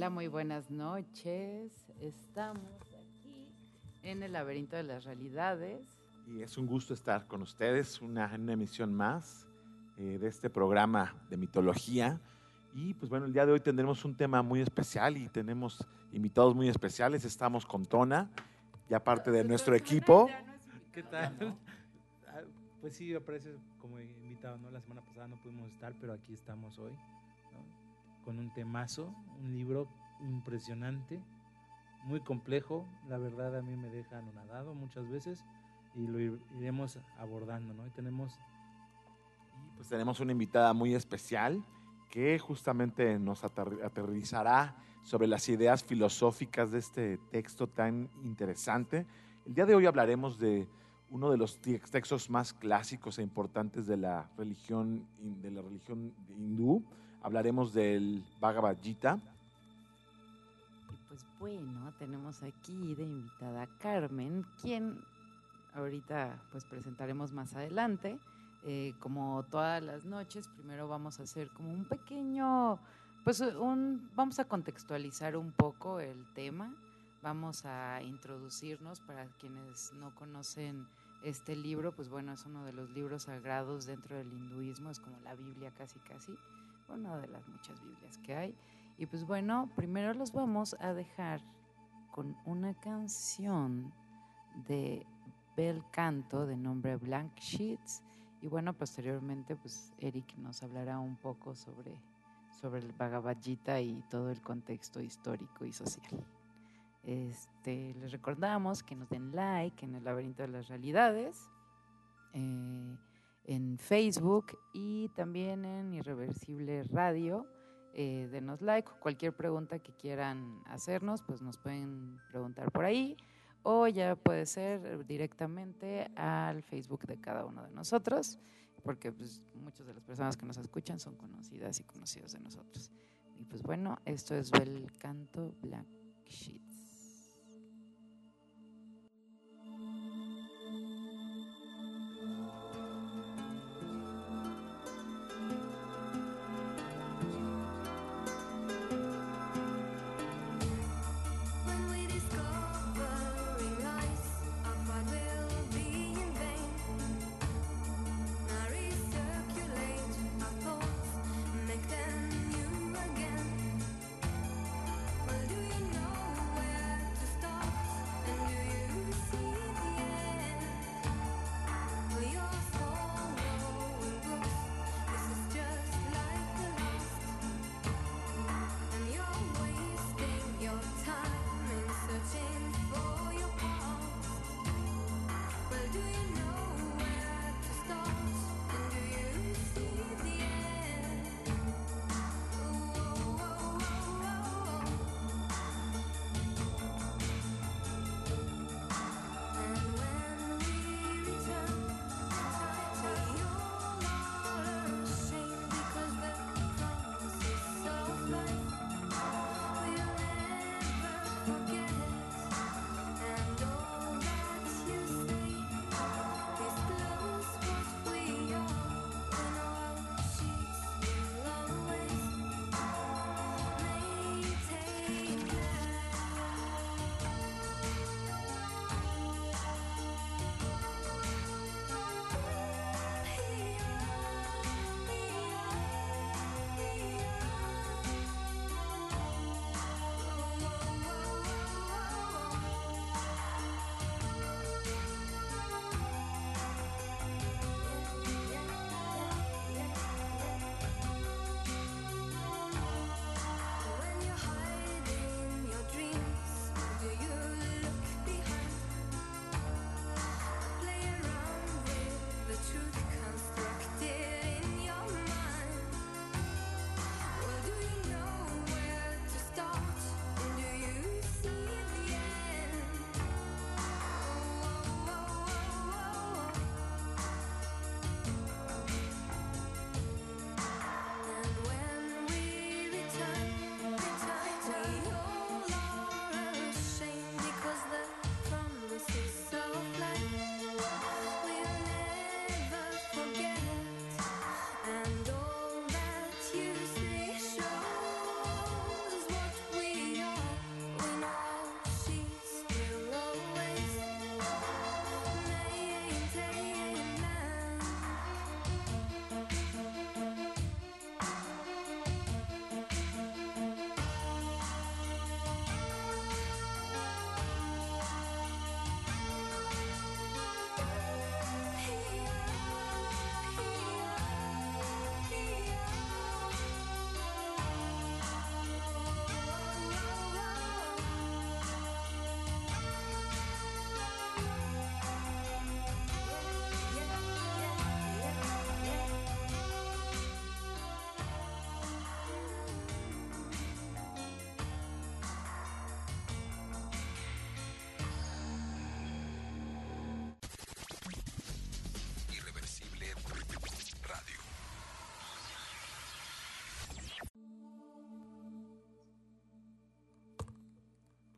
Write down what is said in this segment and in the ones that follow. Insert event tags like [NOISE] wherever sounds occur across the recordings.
Hola, muy buenas noches. Estamos aquí en el laberinto de las realidades. Y es un gusto estar con ustedes, una, una emisión más eh, de este programa de mitología. Y pues bueno, el día de hoy tendremos un tema muy especial y tenemos invitados muy especiales. Estamos con Tona, ya parte de nuestro equipo. ¿Qué tal? [LAUGHS] Ah, Pues sí, aparece como invitado, ¿no? La semana pasada no pudimos estar, pero aquí estamos hoy. Con un temazo, un libro impresionante, muy complejo. La verdad a mí me deja anonadado muchas veces y lo ir- iremos abordando, ¿no? Y tenemos pues tenemos una invitada muy especial que justamente nos aterri- aterrizará sobre las ideas filosóficas de este texto tan interesante. El día de hoy hablaremos de uno de los te- textos más clásicos e importantes de la religión, de la religión hindú. Hablaremos del Bhagavad Gita. Y pues bueno, tenemos aquí de invitada a Carmen, quien ahorita pues presentaremos más adelante. Eh, como todas las noches, primero vamos a hacer como un pequeño, pues un, vamos a contextualizar un poco el tema, vamos a introducirnos para quienes no conocen este libro, pues bueno, es uno de los libros sagrados dentro del hinduismo, es como la Biblia casi casi, una de las muchas Biblias que hay. Y pues bueno, primero los vamos a dejar con una canción de Bel Canto de nombre Blank Sheets. Y bueno, posteriormente pues Eric nos hablará un poco sobre, sobre el Bhagavad Gita y todo el contexto histórico y social. Este, les recordamos que nos den like en el laberinto de las realidades, eh, en Facebook y también en Irreversible Radio eh, denos like. Cualquier pregunta que quieran hacernos, pues nos pueden preguntar por ahí o ya puede ser directamente al Facebook de cada uno de nosotros, porque pues, muchas de las personas que nos escuchan son conocidas y conocidos de nosotros. Y pues bueno, esto es el canto Black Sheets.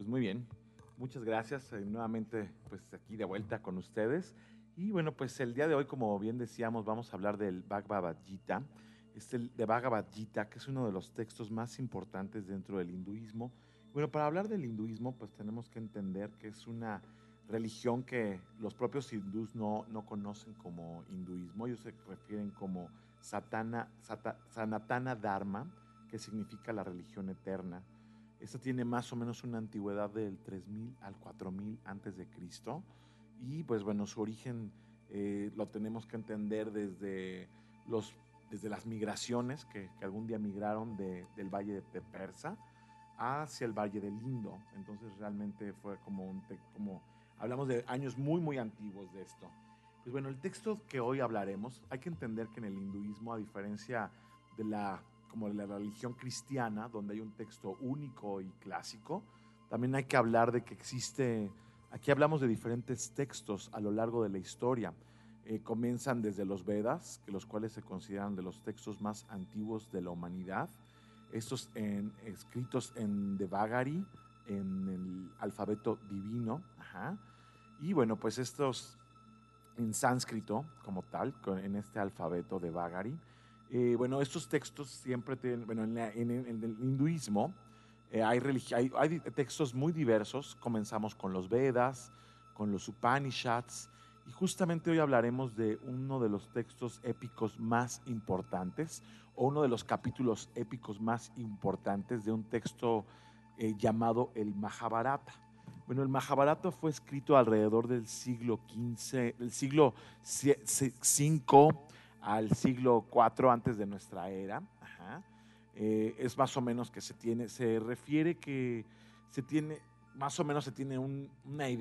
Pues muy bien. Muchas gracias. eh, nuevamente, pues aquí de vuelta con ustedes. Y bueno, pues el día de hoy, como bien decíamos, vamos a hablar del Bhagavad Gita. Es el de Bhagavad Gita, que es uno de los textos más importantes dentro del hinduismo. Bueno, para hablar del hinduismo, pues tenemos que entender que es una religión que los propios hindús no, no conocen como hinduismo. Ellos se refieren como Satana, Sata- Sanatana Dharma, que significa la religión eterna. Esta tiene más o menos una antigüedad del 3000 al 4000 antes de Cristo. Y pues bueno, su origen eh, lo tenemos que entender desde, los, desde las migraciones que, que algún día migraron de- del valle de, Persa hacia el valle del Indo. Entonces realmente fue como un como hablamos de años muy muy antiguos de esto. Pues bueno, el texto que hoy hablaremos, hay que entender que en el hinduismo, a diferencia de la como la religión cristiana, donde hay un texto único y clásico, también hay que hablar de que existe, aquí hablamos de diferentes textos a lo largo de la historia. Eh, comienzan desde los Vedas, que los cuales se consideran de los textos más antiguos de la humanidad, estos en- escritos en Devagari, en el alfabeto divino, ajá. y bueno, pues estos en sánscrito como tal, en este alfabeto de Vagari. Eh, bueno, estos textos siempre tienen, bueno, en, la- en- en el hinduismo eh, hay, hay, hay textos muy diversos. Comenzamos con los Vedas, con los Upanishads, y justamente hoy hablaremos de uno de los textos épicos más importantes, o uno de los capítulos épicos más importantes de un texto eh, llamado el Mahabharata. Bueno, el Mahabharata fue escrito alrededor del siglo XV, del siglo V al siglo IV antes de nuestra era. Eh, es más o menos que se tiene, se refiere que se tiene, más o menos se tiene un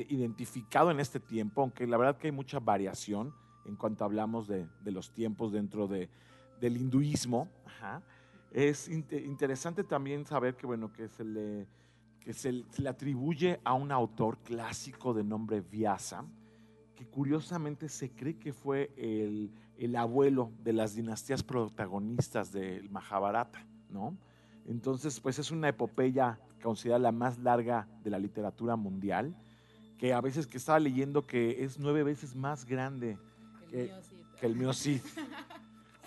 identificado en este tiempo, aunque la verdad que hay mucha variación en cuanto hablamos de, de los tiempos dentro de, del hinduismo. Es inte- interesante también saber que, bueno, que se le, que se, se le atribuye a un autor clásico de nombre Vyasa, que curiosamente se cree que fue el, el abuelo de las dinastías protagonistas del Mahabharata, ¿no? Entonces, pues es una epopeya considerada la más larga de la literatura mundial, que a veces que estaba leyendo que es nueve veces más grande que, que el mío Cid,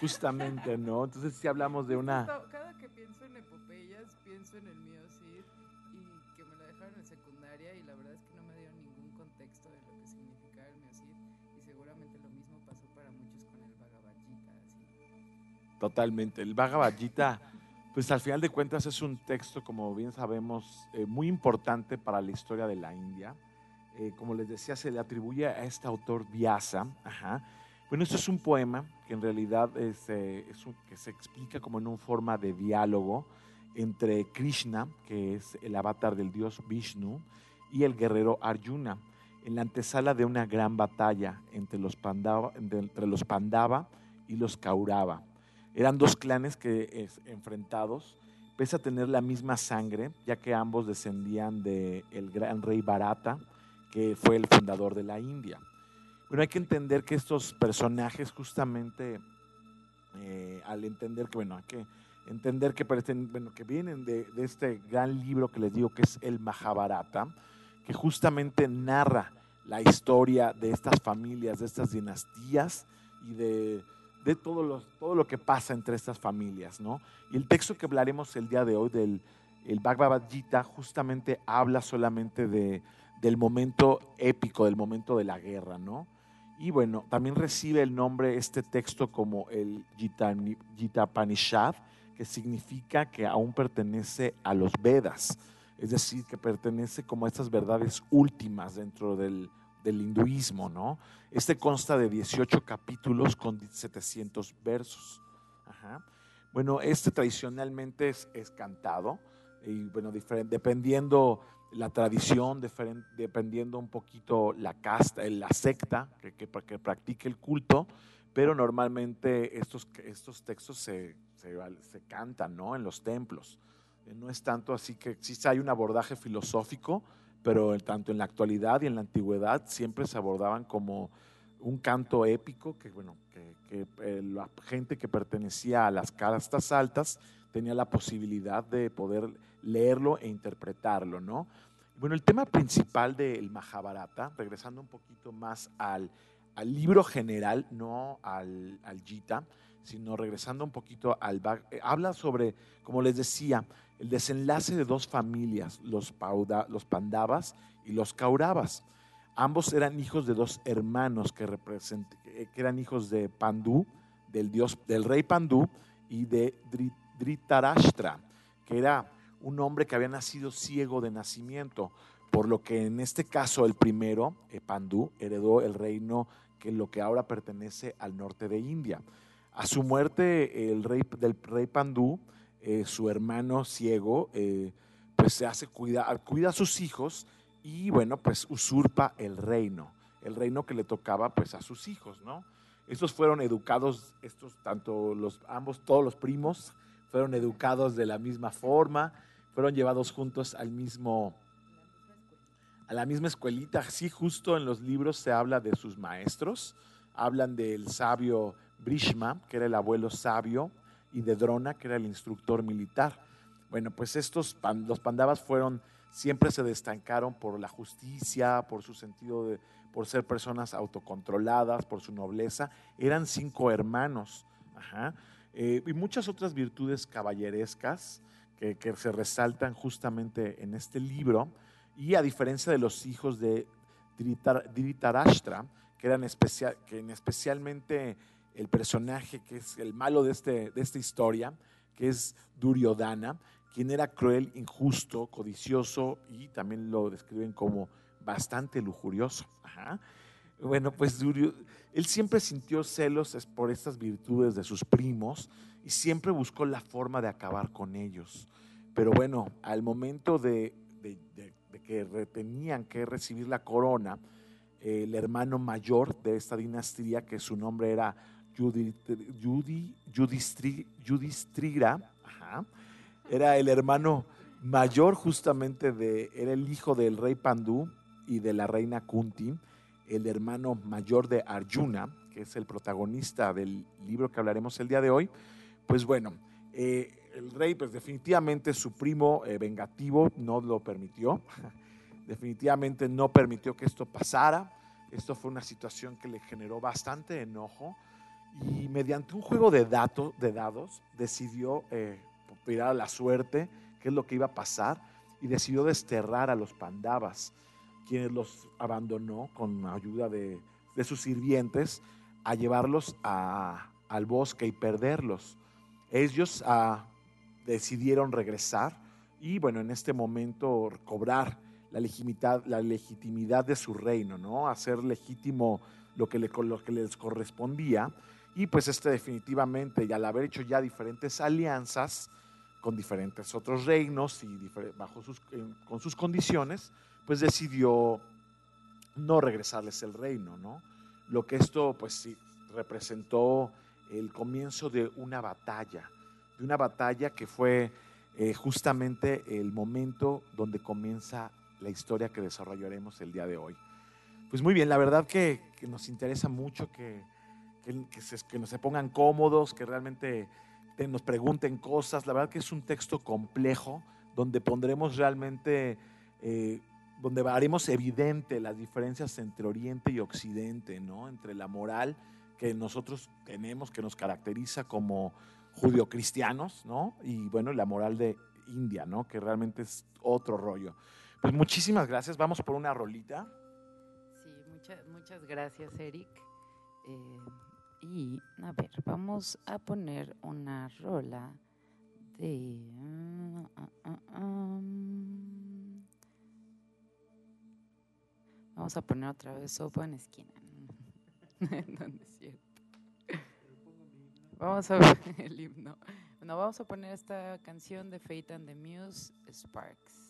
justamente, ¿no? Entonces sí hablamos de una... Cada que pienso en epopeyas, pienso en el mío Totalmente. El Bhagavad Gita, pues al final de cuentas es un texto, como bien sabemos, eh, muy importante para la historia de la India. Eh, como les decía, se le atribuye a este autor Vyasa. Ajá. Bueno, esto es un poema que en realidad es, eh, que se explica como en una forma de diálogo entre Krishna, que es el avatar del dios Vishnu, y el guerrero Arjuna, en la antesala de una gran batalla entre los Pandava, entre los Pandava y los Kaurava. Eran dos clanes que enfrentados, pese a tener la misma sangre, ya que ambos descendían del el gran rey Bharata, que fue el fundador de la India. Bueno, hay que entender que estos personajes justamente, eh, al entender que, bueno, hay que entender que, perten- bueno, que vienen de, de este gran libro que les digo que es el Mahabharata, que justamente narra la historia de estas familias, de estas dinastías y de, de todo, los, todo lo que pasa entre estas familias, ¿no? Y el texto que hablaremos el día de hoy del el Bhagavad Gita justamente habla solamente de, del momento épico, del momento de la guerra, ¿no? Y bueno, también recibe el nombre este texto como el Gita, Gita Panishad, que significa que aún pertenece a los Vedas, es decir, que pertenece como a estas verdades últimas dentro del, del hinduismo, ¿no? Este consta de 18 capítulos con 700 versos. Ajá. Bueno, este tradicionalmente es, cantado y bueno, dependiendo la tradición, dependiendo un poquito la casta, la secta que, que, que practique el culto, pero normalmente estos, textos se, se, se cantan ¿no? en los templos. Eh, No es tanto así que existe, hay un abordaje filosófico, pero tanto en la actualidad y en la antigüedad siempre se abordaban como un canto épico que, bueno, que, que, eh, la gente que pertenecía a las castas altas tenía la posibilidad de poder leerlo e interpretarlo, ¿no? Bueno, el tema principal del Mahabharata, regresando un poquito más al, al libro general, no al, al Gita, sino regresando un poquito al... Eh, habla sobre, como les decía, el desenlace de dos familias, los, Pauda- los Pandavas y los Kauravas. Ambos eran hijos de dos hermanos eh, que eran hijos de Pandú, del, dios, del rey Pandú, y de Dhritarashtra, que era un hombre que había nacido ciego de nacimiento, por lo que en este caso el primero, eh, Pandú, heredó el reino que lo que ahora pertenece al norte de India. A su muerte, el rey del rey Pandú, eh, su hermano ciego, eh, pues se hace cuida, cuida a sus hijos y bueno, pues usurpa el reino, el reino que le tocaba pues a sus hijos, ¿no? Estos fueron educados, estos tanto los ambos, todos los primos, fueron educados de la misma forma, fueron llevados juntos al mismo, a la misma escuelita. Sí, justo en los libros se habla de sus maestros, hablan del sabio Brishma, que era el abuelo sabio, y de Drona, que era el instructor militar. Bueno, pues estos, los pandavas fueron, siempre se destacaron por la justicia, por su sentido de, por ser personas autocontroladas, por su nobleza. Eran cinco hermanos, eh, y muchas otras virtudes caballerescas que, que se resaltan justamente en este libro. Y a diferencia de los hijos de Dhritar- Dhritarashtra, que eran especial, que en especialmente el personaje que es el malo de, este, de esta historia, que es Duryodhana, quien era cruel, injusto, codicioso y también lo describen como bastante lujurioso. Bueno, pues Durio, él siempre sintió celos por estas virtudes de sus primos y siempre buscó la forma de acabar con ellos. Pero bueno, al momento de, que tenían que recibir la corona, el hermano mayor de esta dinastía, que su nombre era Yudi, Yudi- Yudhistri- Yudhistrira, ajá, era el hermano mayor justamente de, era el hijo del rey Pandú y de la reina Kunti, el hermano mayor de Arjuna, que es el protagonista del libro que hablaremos el día de hoy. Pues bueno, eh, el rey, pues definitivamente su primo eh, vengativo no lo permitió, [LAUGHS] definitivamente no permitió que esto pasara. Esto fue una situación que le generó bastante enojo y mediante un juego de, datos, de dados decidió eh, mirar a la suerte qué es lo que iba a pasar y decidió desterrar a los pandavas, quienes los abandonó con ayuda de, de sus sirvientes a llevarlos a- al bosque y perderlos. Ellos ah, decidieron regresar y bueno, en este momento cobrar la legitimidad, la legitimidad de su reino, ¿no? Hacer legítimo lo que, le, lo que les correspondía. Y pues este definitivamente, y al haber hecho ya diferentes alianzas con diferentes otros reinos y bajo sus, en- con sus condiciones, pues decidió no regresarles el reino, ¿no? Lo que esto pues sí representó el comienzo de una batalla, de una batalla que fue eh, justamente el momento donde comienza la historia que desarrollaremos el día de hoy. Pues muy bien, la verdad que, que nos interesa mucho que, que, que se, que nos se pongan cómodos, que realmente te- nos pregunten cosas. La verdad que es un texto complejo donde pondremos realmente, eh, donde haremos evidente las diferencias entre Oriente y Occidente, ¿no? Entre la moral que nosotros tenemos, que nos caracteriza como judio-cristianos, ¿no? Y bueno, la moral de India, ¿no? Que realmente es otro rollo. Pues muchísimas gracias. Vamos por una rolita. Sí, muchas, muchas gracias, Eric. Eh, y, a ver, vamos a poner una rola de... ah, ah, ah. Vamos a poner otra vez Sopa en esquina. [LAUGHS] ¿Dónde es cierto? Vamos a ver el himno. No, vamos a poner esta canción de Fate and the Muse, Sparks.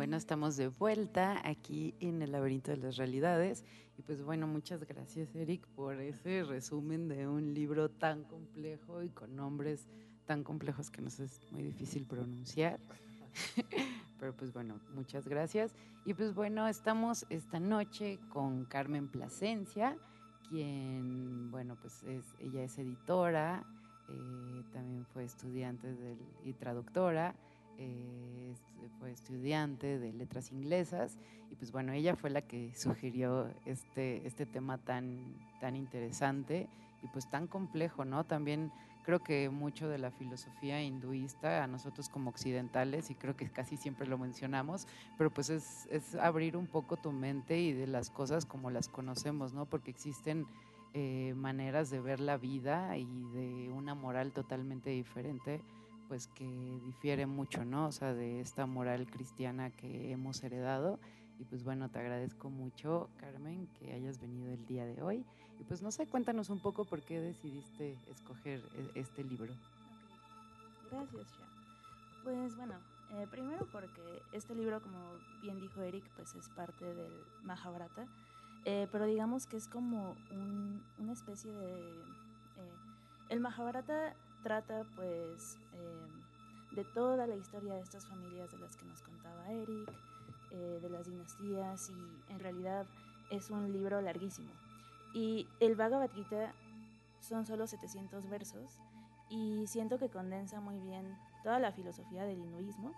Bueno, estamos de vuelta aquí en el laberinto de las realidades. Y pues bueno, muchas gracias Eric por ese resumen de un libro tan complejo y con nombres tan complejos que nos es muy difícil pronunciar. [LAUGHS] Pero pues bueno, muchas gracias. Y pues bueno, estamos esta noche con Carmen Plasencia, quien, bueno, pues es, ella es editora, eh, también fue estudiante del- y traductora, eh, fue estudiante de letras inglesas y pues bueno, ella fue la que sugirió este, este tema tan, tan interesante y pues tan complejo, ¿no? También creo que mucho de la filosofía hinduista a nosotros como occidentales, y creo que casi siempre lo mencionamos, pero pues es, es abrir un poco tu mente y de las cosas como las conocemos, ¿no? Porque existen eh, maneras de ver la vida y de una moral totalmente diferente, pues que difiere mucho, ¿no? O sea, de esta moral cristiana que hemos heredado. Y pues bueno, te agradezco mucho, Carmen, que hayas venido el día de hoy. Y pues no sé, cuéntanos un poco por qué decidiste escoger e- este libro. Gracias. Pues bueno, eh, primero porque este libro, como bien dijo Eric, pues es parte del Mahabharata, eh, pero digamos que es como un- una especie de... eh, el Mahabharata trata pues eh, de toda la historia de estas familias de las que nos contaba Eric, eh, de las dinastías y en realidad es un libro larguísimo. Y el Bhagavad Gita son solo 700 versos y siento que condensa muy bien toda la filosofía del hinduismo,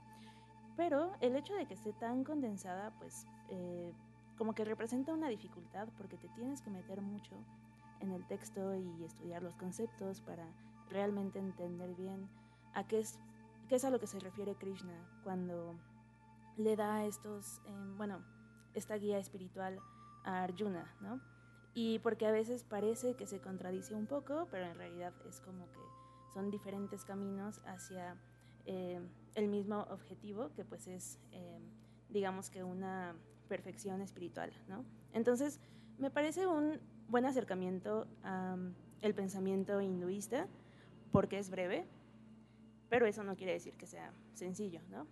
pero el hecho de que esté tan condensada, pues eh, como que representa una dificultad porque te tienes que meter mucho en el texto y estudiar los conceptos para realmente entender bien a qué es, qué es a lo que se refiere Krishna cuando le da estos, em, bueno, esta guía espiritual a Arjuna, ¿no? Y porque a veces parece que se contradice un poco, pero en realidad es como que son diferentes caminos hacia eh, el mismo objetivo, que pues es, eh, digamos que una perfección espiritual, ¿no? Entonces, me parece un buen acercamiento al pensamiento hinduista, porque es breve, pero eso no quiere decir que sea sencillo, ¿no?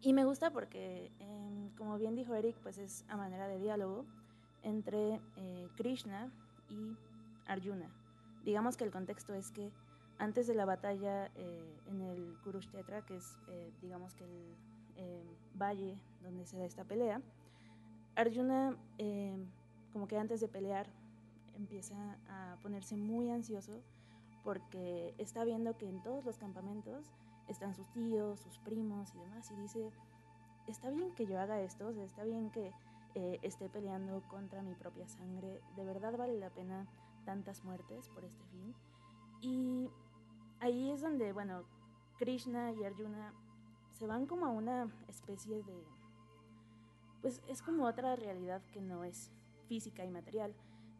Y me gusta porque, em, como bien dijo Eric, pues es a manera de diálogo entre eh, Krishna y Arjuna. Digamos que el contexto es que antes de la batalla eh, en el Kurukshetra, que es eh, digamos que el eh, valle donde se da esta pelea, Arjuna eh, como que antes de pelear empieza a ponerse muy ansioso porque está viendo que en todos los campamentos están sus tíos, sus primos y demás, y dice, está bien que yo haga esto, o sea, está bien que eh, esté peleando contra mi propia sangre, de verdad vale la pena tantas muertes por este fin. Y ahí es donde, bueno, Krishna y Arjuna se van como a una especie de, pues es como otra realidad que no es física y material.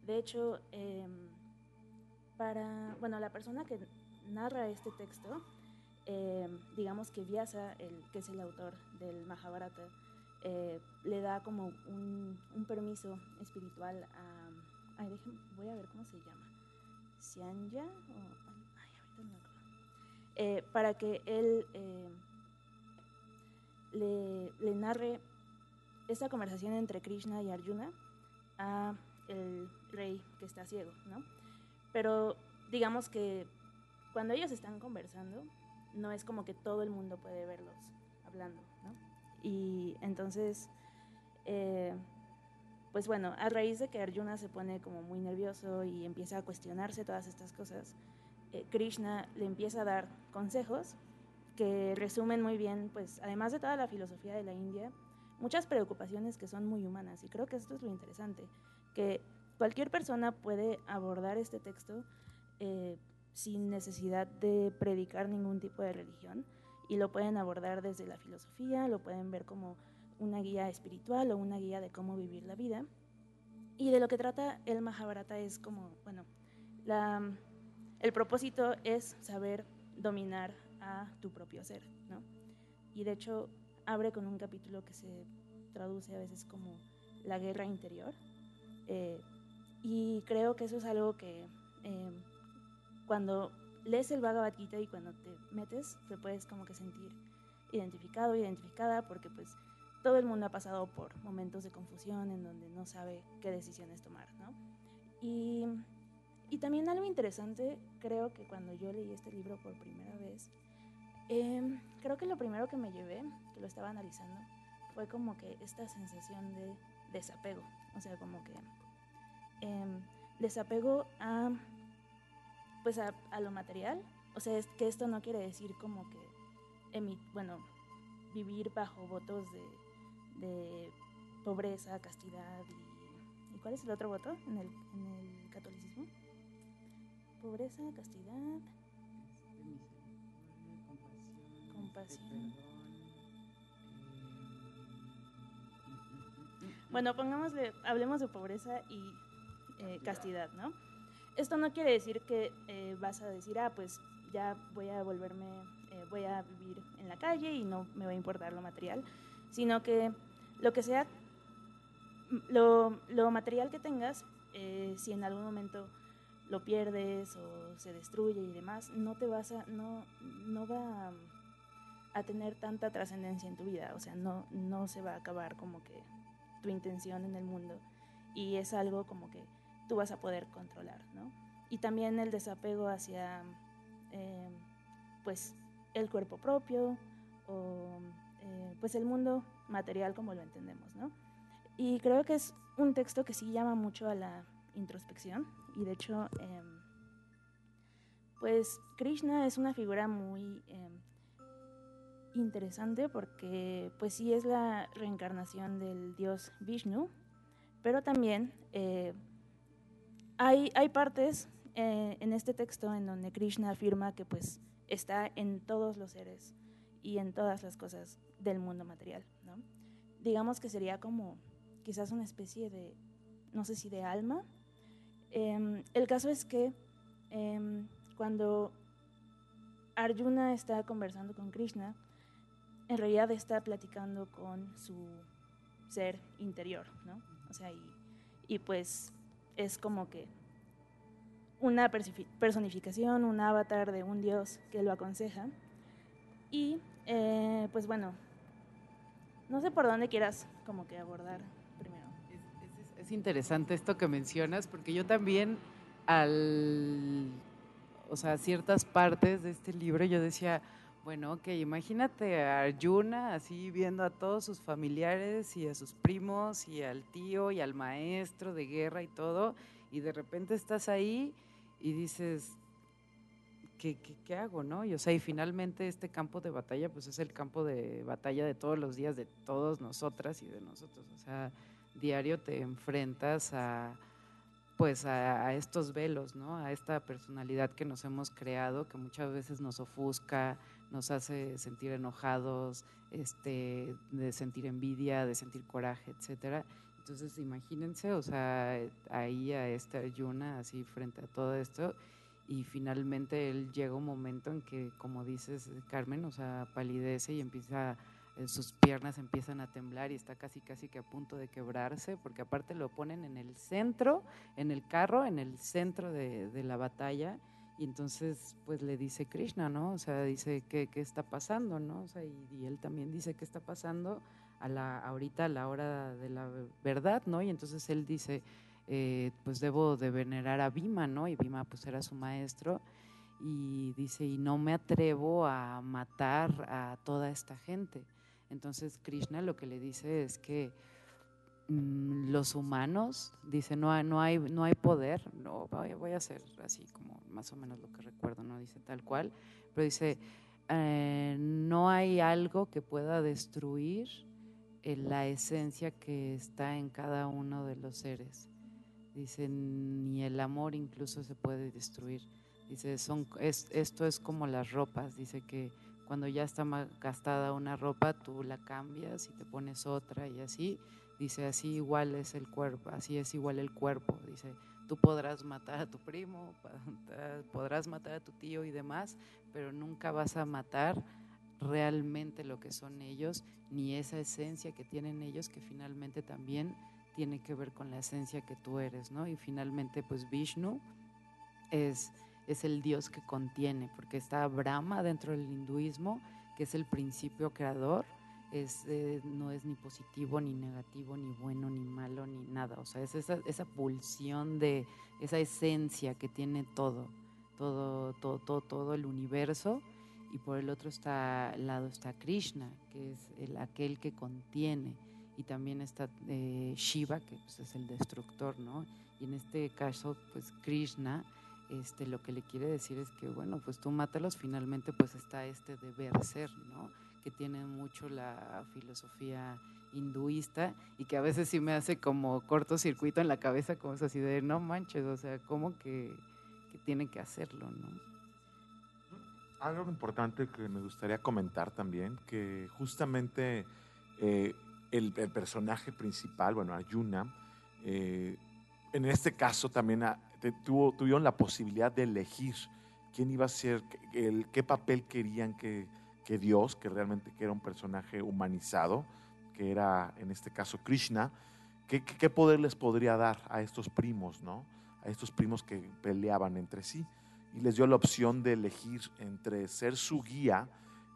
De hecho, eh, para, bueno, la persona que narra este texto, eh, digamos que Vyasa, el, que es el autor del Mahabharata, eh, le da como un, permiso espiritual a, ay, déjenme, voy a ver cómo se llama, Sianya, o, ay, ahorita no Eh, para que él le, le narre esta conversación entre Krishna y Arjuna a el rey que está ciego, ¿no? Pero digamos que cuando ellos están conversando, no es como que todo el mundo puede verlos hablando, ¿no? Y entonces, eh, pues bueno, a raíz de que Arjuna se pone como muy nervioso y empieza a cuestionarse todas estas cosas, eh, Krishna le empieza a dar consejos que resumen muy bien, pues además de toda la filosofía de la India, muchas preocupaciones que son muy humanas. Y creo que esto es lo interesante, que cualquier persona puede abordar este texto eh, sin necesidad de predicar ningún tipo de religión y lo pueden abordar desde la filosofía, lo pueden ver como una guía espiritual o una guía de cómo vivir la vida. Y de lo que trata el Mahabharata es como, bueno, el propósito es saber dominar a tu propio ser, ¿no? Y de hecho abre con un capítulo que se traduce a veces como la guerra interior. Eh, y creo que eso es algo que eh, cuando lees el Bhagavad Gita y cuando te metes, te puedes como que sentir identificado, identificada, porque pues todo el mundo ha pasado por momentos de confusión en donde no sabe qué decisiones tomar, ¿no? Y, y también algo interesante, creo que cuando yo leí este libro por primera vez, em, creo que lo primero que me llevé, que lo estaba analizando, fue como que esta sensación de desapego, o sea, como que em, desapego a, pues a, a lo material, o sea, es que esto no quiere decir como que, emi- bueno, vivir bajo votos de, de pobreza, castidad y, ¿y cuál es el otro voto en el, en el catolicismo? Pobreza, castidad, compasión. Bueno, pongámosle, hablemos de pobreza y eh, castidad, ¿no? Esto no quiere decir que eh, vas a decir, ah, pues ya voy a volverme, eh, voy a vivir en la calle y no me va a importar lo material, sino que lo que sea, lo, lo material que tengas, si en algún momento lo pierdes o se destruye y demás, no te vas a, no, no va a, a tener tanta trascendencia en tu vida, o sea, no, no se va a acabar como que tu intención en el mundo. Y es algo como que tú vas a poder controlar, ¿no? Y también el desapego hacia, eh, pues, el cuerpo propio o, eh, pues, el mundo material como lo entendemos, ¿no? Y creo que es un texto que sí llama mucho a la introspección y de hecho, em, pues, Krishna es una figura muy em, interesante porque, pues, sí es la reencarnación del dios Vishnu, pero también eh, hay, hay partes eh, en este texto en donde Krishna afirma que pues está en todos los seres y en todas las cosas del mundo material, ¿no? Digamos que sería como quizás una especie de, no sé si de alma. Em, el caso es que em, cuando Arjuna está conversando con Krishna, en realidad está platicando con su ser interior, ¿no? O sea, y, y pues es como que una personificación, un avatar de un dios que lo aconseja. Y eh, pues bueno, no sé por dónde quieras como que abordar primero. Es, es- es interesante esto que mencionas, porque yo también al, o sea, ciertas partes de este libro yo decía, bueno, ok, imagínate a Arjuna así viendo a todos sus familiares y a sus primos y al tío y al maestro de guerra y todo, y de repente estás ahí y dices, ¿qué, qué, qué hago, no? Y, o sea, y finalmente este campo de batalla, pues es el campo de batalla de todos los días de todos nosotras y de nosotros. O sea, diario te enfrentas a pues a, a estos velos, ¿no? A esta personalidad que nos hemos creado, que muchas veces nos ofusca, nos hace sentir enojados, este, de sentir envidia, de sentir coraje, etcétera. Entonces, imagínense, o sea, ahí a este Arjuna, así frente a todo esto, y finalmente él llega un momento en que, como dices, Carmen, o sea, palidece y empieza, eh, sus piernas empiezan a temblar y está casi, casi que a punto de quebrarse, porque aparte lo ponen en el centro, en el carro, en el centro de, de la batalla, y entonces, pues le dice Krishna, ¿no? O sea, dice, ¿qué, qué está pasando, no? O sea, y, y él también dice, ¿qué está pasando? A la, ahorita a la hora de la verdad, ¿no? Y entonces él dice, eh, pues debo de venerar a Bhima, ¿no? Y Bhima pues era su maestro y dice, y no me atrevo a matar a toda esta gente. Entonces Krishna lo que le dice es que los humanos, dice, no, no, hay, no hay poder, no, voy, a hacer así como más o menos lo que recuerdo, no dice tal cual, pero dice, eh, no hay algo que pueda destruir eh, la esencia que está en cada uno de los seres. Dice, ni el amor incluso se puede destruir. Dice, son, es, esto es como las ropas. Dice que cuando ya está gastada una ropa, tú la cambias y te pones otra y así. Dice, así igual es el cuerpo, así es igual el cuerpo. Dice, tú podrás matar a tu primo, podrás matar a tu tío y demás, pero nunca vas a matar realmente lo que son ellos, ni esa esencia que tienen ellos, que finalmente también tiene que ver con la esencia que tú eres, ¿no? Y finalmente, pues Vishnu es, es el dios que contiene, porque está Brahma dentro del hinduismo, que es el principio creador, eh, no es ni positivo, ni negativo, ni bueno, ni malo, ni nada. O sea, es esa, esa pulsión de esa esencia que tiene todo, todo, todo, todo, todo el universo. Y por el otro lado está Krishna, que es el, aquel que contiene. Y también está eh, Shiva, que pues, es el destructor, ¿no? Y en este caso, pues Krishna, este, lo que le quiere decir es que, bueno, pues tú mátalos, finalmente pues está este deber ser, ¿no? Que tiene mucho la filosofía hinduista y que a veces sí me hace como cortocircuito en la cabeza, como es así de, no manches, o sea, como que, que tienen que hacerlo, ¿no? Algo importante que me gustaría comentar también, que justamente eh, el, personaje principal, bueno, Arjuna, eh, en este caso también ah, tuvo, tuvieron la posibilidad de elegir quién iba a ser, el, qué papel querían que, que Dios, que realmente que era un personaje humanizado, que era en este caso Krishna, qué, qué- poder les podría dar a estos primos, ¿no? A estos primos que peleaban entre sí. Y les dio la opción de elegir entre ser su guía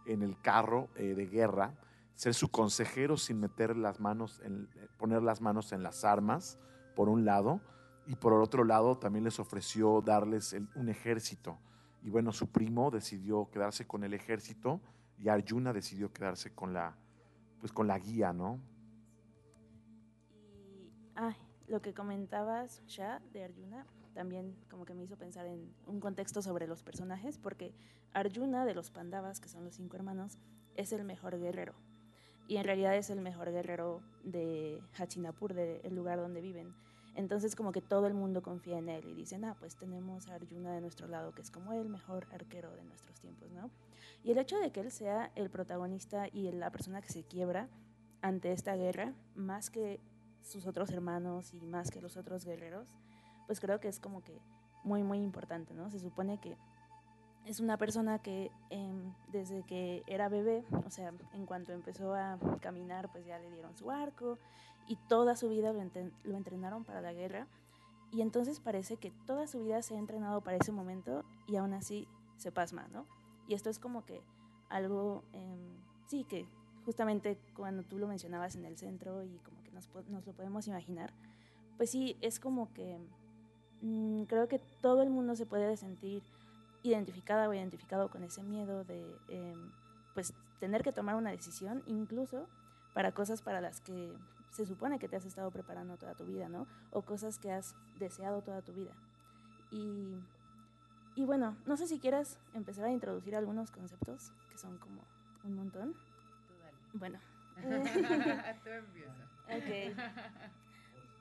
en el carro eh, de guerra, ser su consejero sin meter las manos en, poner las manos en las armas, por un lado, y por el otro lado también les ofreció darles un ejército. Y bueno, su primo decidió quedarse con el ejército y Arjuna decidió quedarse con la, pues con la guía, ¿no? Y ay, lo que comentabas, Shah, de Arjuna, también como que me hizo pensar en un contexto sobre los personajes, porque Arjuna de los Pandavas, que son los cinco hermanos, es el mejor guerrero. Y en realidad es el mejor guerrero de Hachinapur, del lugar donde viven. Entonces como que todo el mundo confía en él y dicen, ah, pues tenemos a Arjuna de nuestro lado, que es como el mejor arquero de nuestros tiempos, ¿no? Y el hecho de que él sea el protagonista y la persona que se quiebra ante esta guerra, más que sus otros hermanos y más que los otros guerreros, pues creo que es como que muy, muy importante, ¿no? Se supone que es una persona que em, desde que era bebé, o sea, en cuanto empezó a caminar, pues ya le dieron su arco y toda su vida lo, lo entrenaron para la guerra. Y entonces parece que toda su vida se ha entrenado para ese momento y aún así se pasma, ¿no? Y esto es como que algo, em, sí, que justamente cuando tú lo mencionabas en el centro y como que nos, nos lo podemos imaginar, pues sí, es como que mm, creo que todo el mundo se puede sentir identificada o identificado con ese miedo de em, pues tener que tomar una decisión, incluso para cosas para las que se supone que te has estado preparando toda tu vida, ¿no? O cosas que has deseado toda tu vida. Y, y bueno, no sé si quieras empezar a introducir algunos conceptos, que son como un montón. Bueno. [LAUGHS] Ok.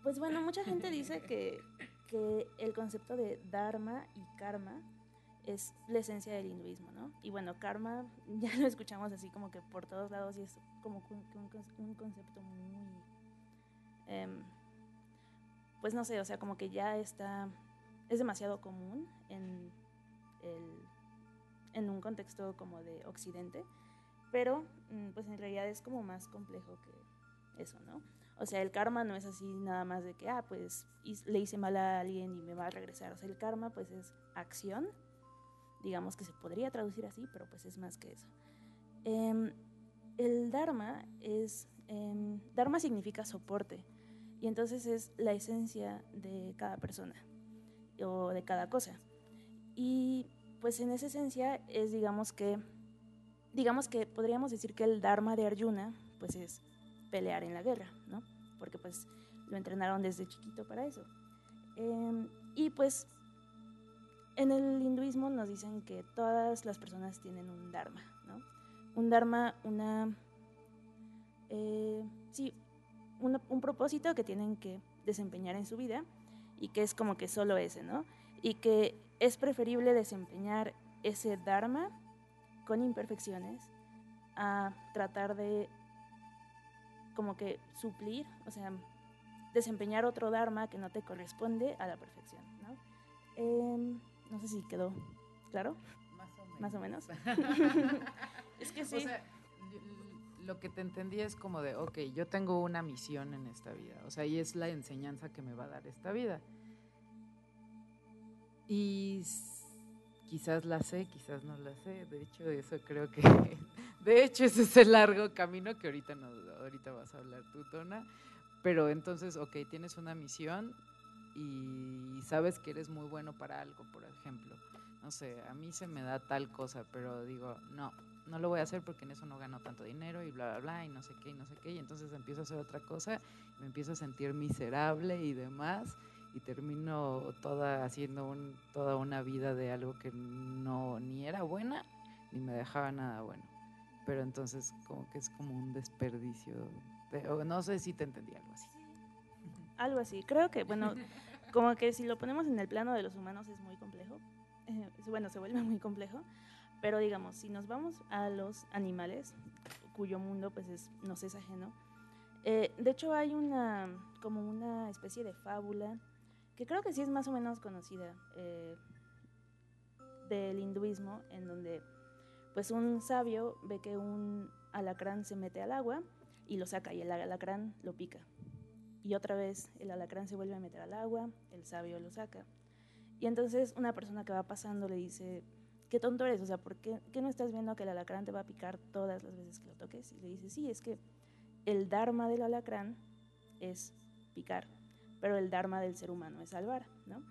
Pues bueno, mucha gente dice que, que el concepto de dharma y karma es la esencia del hinduismo, ¿no? Y bueno, karma [LAUGHS] ya lo escuchamos así como que por todos lados y es como un, un conce- un concepto muy... em, pues no sé, o sea, como que ya está... Es demasiado común en, el, en un contexto como de occidente, pero mm, pues en realidad es como más complejo que eso, ¿no? O sea, el karma no es así nada más de que, ah, pues le hice mal a alguien y me va a regresar. O sea, el karma pues es acción, digamos que se podría traducir así, pero pues es más que eso. Em, el dharma es, em, dharma significa soporte y entonces es la esencia de cada persona o de cada cosa. Y pues en esa esencia es, digamos que, digamos que podríamos decir que el dharma de Arjuna pues es pelear en la guerra, ¿no? Porque pues lo entrenaron desde chiquito para eso. Em, y pues en el hinduismo nos dicen que todas las personas tienen un dharma, ¿no? Un dharma, una, eh, sí, una- un propósito que tienen que desempeñar en su vida y que es como que solo ese, ¿no? Y que es preferible desempeñar ese dharma con imperfecciones a tratar de como que suplir, o sea, desempeñar otro dharma que no te corresponde a la perfección, ¿no? Em, no sé si quedó claro, Más o menos. más o menos. [LAUGHS] es que sí. O sea, l- lo que te entendí es como de, ok, yo tengo una misión en esta vida, o sea, y es la enseñanza que me va a dar esta vida. Y quizás la sé, quizás no la sé. De hecho, eso creo que, [LAUGHS] de hecho, ese es el largo camino que ahorita, nos, ahorita vas a hablar tú, Tona. Pero entonces, ok, tienes una misión y sabes que eres muy bueno para algo, por ejemplo. No sé, a mí se me da tal cosa, pero digo, no, no lo voy a hacer porque en eso no gano tanto dinero y bla, bla, bla, y no sé qué, y no sé qué. Y entonces empiezo a hacer otra cosa, me empiezo a sentir miserable y demás, y termino toda haciendo un, toda una vida de algo que no ni era buena, ni me dejaba nada bueno. Pero entonces como que es como un desperdicio. de- o no sé si te entendí algo así. Algo así. Creo que, bueno, [LAUGHS] como que si lo ponemos en el plano de los humanos es muy complejo. Eh, bueno, se vuelve [LAUGHS] muy complejo. Pero digamos, si nos vamos a los animales, cuyo mundo pues es, nos es ajeno, eh, de hecho hay una, como una especie de fábula que creo que sí es más o menos conocida eh, del hinduismo, en donde pues un sabio ve que un alacrán se mete al agua y lo saca y el alacrán lo pica. Y otra vez el alacrán se vuelve a meter al agua, el sabio lo saca. Y entonces una persona que va pasando le dice, qué tonto eres, o sea, ¿por qué, qué no estás viendo que el alacrán te va a picar todas las veces que lo toques? Y le dice, sí, es que el dharma del alacrán es picar, pero el dharma del ser humano es salvar, ¿no?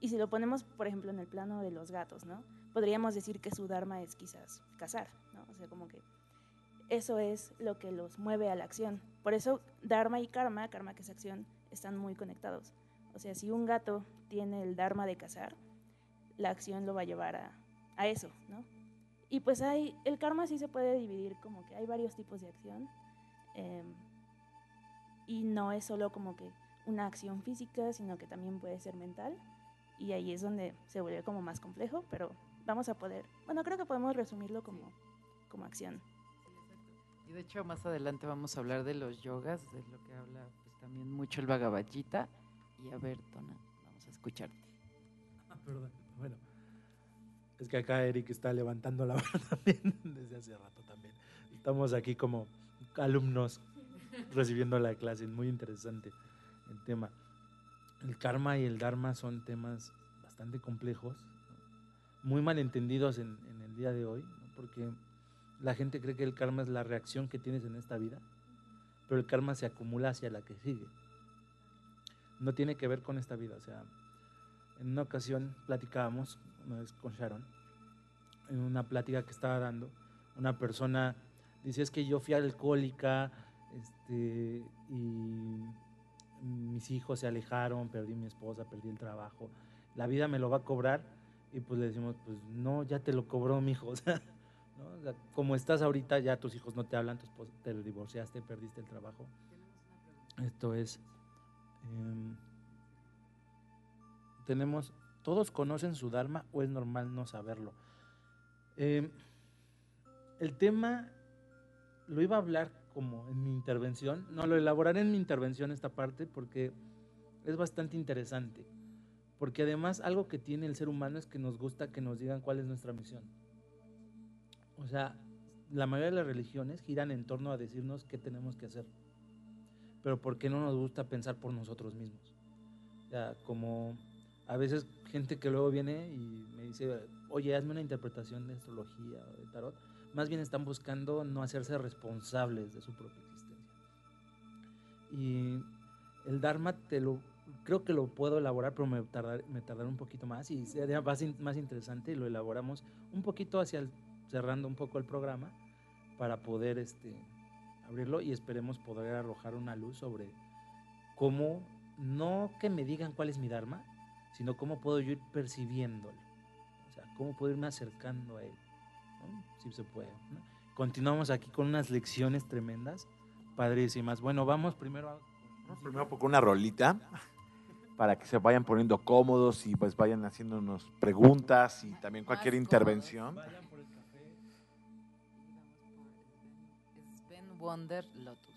Y si lo ponemos, por ejemplo, en el plano de los gatos, ¿no? Podríamos decir que su dharma es quizás cazar, ¿no? O sea, como que eso es lo que los mueve a la acción. Por eso Dharma y Karma, Karma que es acción, están muy conectados. O sea, si un gato tiene el Dharma de cazar, la acción lo va a llevar a, a eso, ¿no? Y pues hay, el karma sí se puede dividir como que hay varios tipos de acción. eh, y no es solo como que una acción física, sino que también puede ser mental. Y ahí es donde se vuelve como más complejo, pero vamos a poder, bueno, creo que podemos resumirlo como, como acción. Y de hecho más adelante vamos a hablar de los yogas, de lo que habla pues, también mucho el Bhagavad Gita. Y a ver, Tona, vamos a escucharte. Ah, perdón. Bueno, es que acá Eric está levantando la [LAUGHS] mano también desde hace rato también. Estamos aquí como alumnos recibiendo la clase, muy interesante el tema. El karma y el dharma son temas bastante complejos, ¿no? muy malentendidos en, en el día de hoy, ¿no? porque la gente cree que el karma es la reacción que tienes en esta vida, pero el karma se acumula hacia la que sigue. No tiene que ver con esta vida, o sea, en una ocasión platicábamos, una vez con Sharon, en una plática que estaba dando, una persona dice, es que yo fui alcohólica, este, y mis hijos se alejaron, perdí mi esposa, perdí el trabajo, la vida me lo va a cobrar, y pues le decimos, pues no, ya te lo cobró mi hijo, [LAUGHS] o sea, ¿no? O sea, como estás ahorita, ya tus hijos no te hablan, tu esposa, te divorciaste, perdiste el trabajo. Esto es... em, tenemos, todos conocen su Dharma o es normal no saberlo. Eh, el tema lo iba a hablar como en mi intervención, no lo elaboraré en mi intervención esta parte porque es bastante interesante. Porque además algo que tiene el ser humano es que nos gusta que nos digan cuál es nuestra misión. O sea, la mayoría de las religiones giran en torno a decirnos qué tenemos que hacer. Pero ¿por qué no nos gusta pensar por nosotros mismos? O como a veces gente que luego viene y me dice, oye, hazme una interpretación de astrología o de tarot, más bien están buscando no hacerse responsables de su propia existencia. Y el Dharma te lo, creo que lo puedo elaborar, pero me tardar, me un poquito más y sería más, más interesante y lo elaboramos un poquito hacia el, cerrando un poco el programa para poder este, abrirlo y esperemos poder arrojar una luz sobre cómo, no que me digan cuál es mi Dharma, sino cómo puedo yo ir percibiéndolo. O sea, cómo puedo irme acercando a él. ¿no? Si se puede. ¿no? Continuamos aquí con unas lecciones tremendas, padrísimas. Bueno, vamos primero a... Vamos primero por una rolita para que se vayan poniendo cómodos y pues vayan haciéndonos preguntas y también cualquier intervención. Wonder Lotus.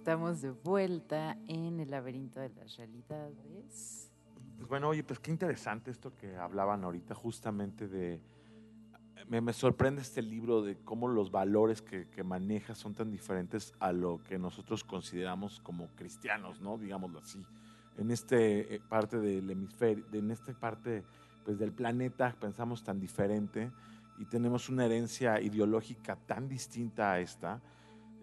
Estamos de vuelta en el laberinto de las realidades. Pues bueno, oye, pues qué interesante esto que hablaban ahorita justamente de... Me, me sorprende este libro de cómo los valores que, que maneja son tan diferentes a lo que nosotros consideramos como cristianos, ¿no? Digámoslo así. En este eh, parte del hemisferio, en esta parte pues, del planeta pensamos tan diferente y tenemos una herencia ideológica tan distinta a esta.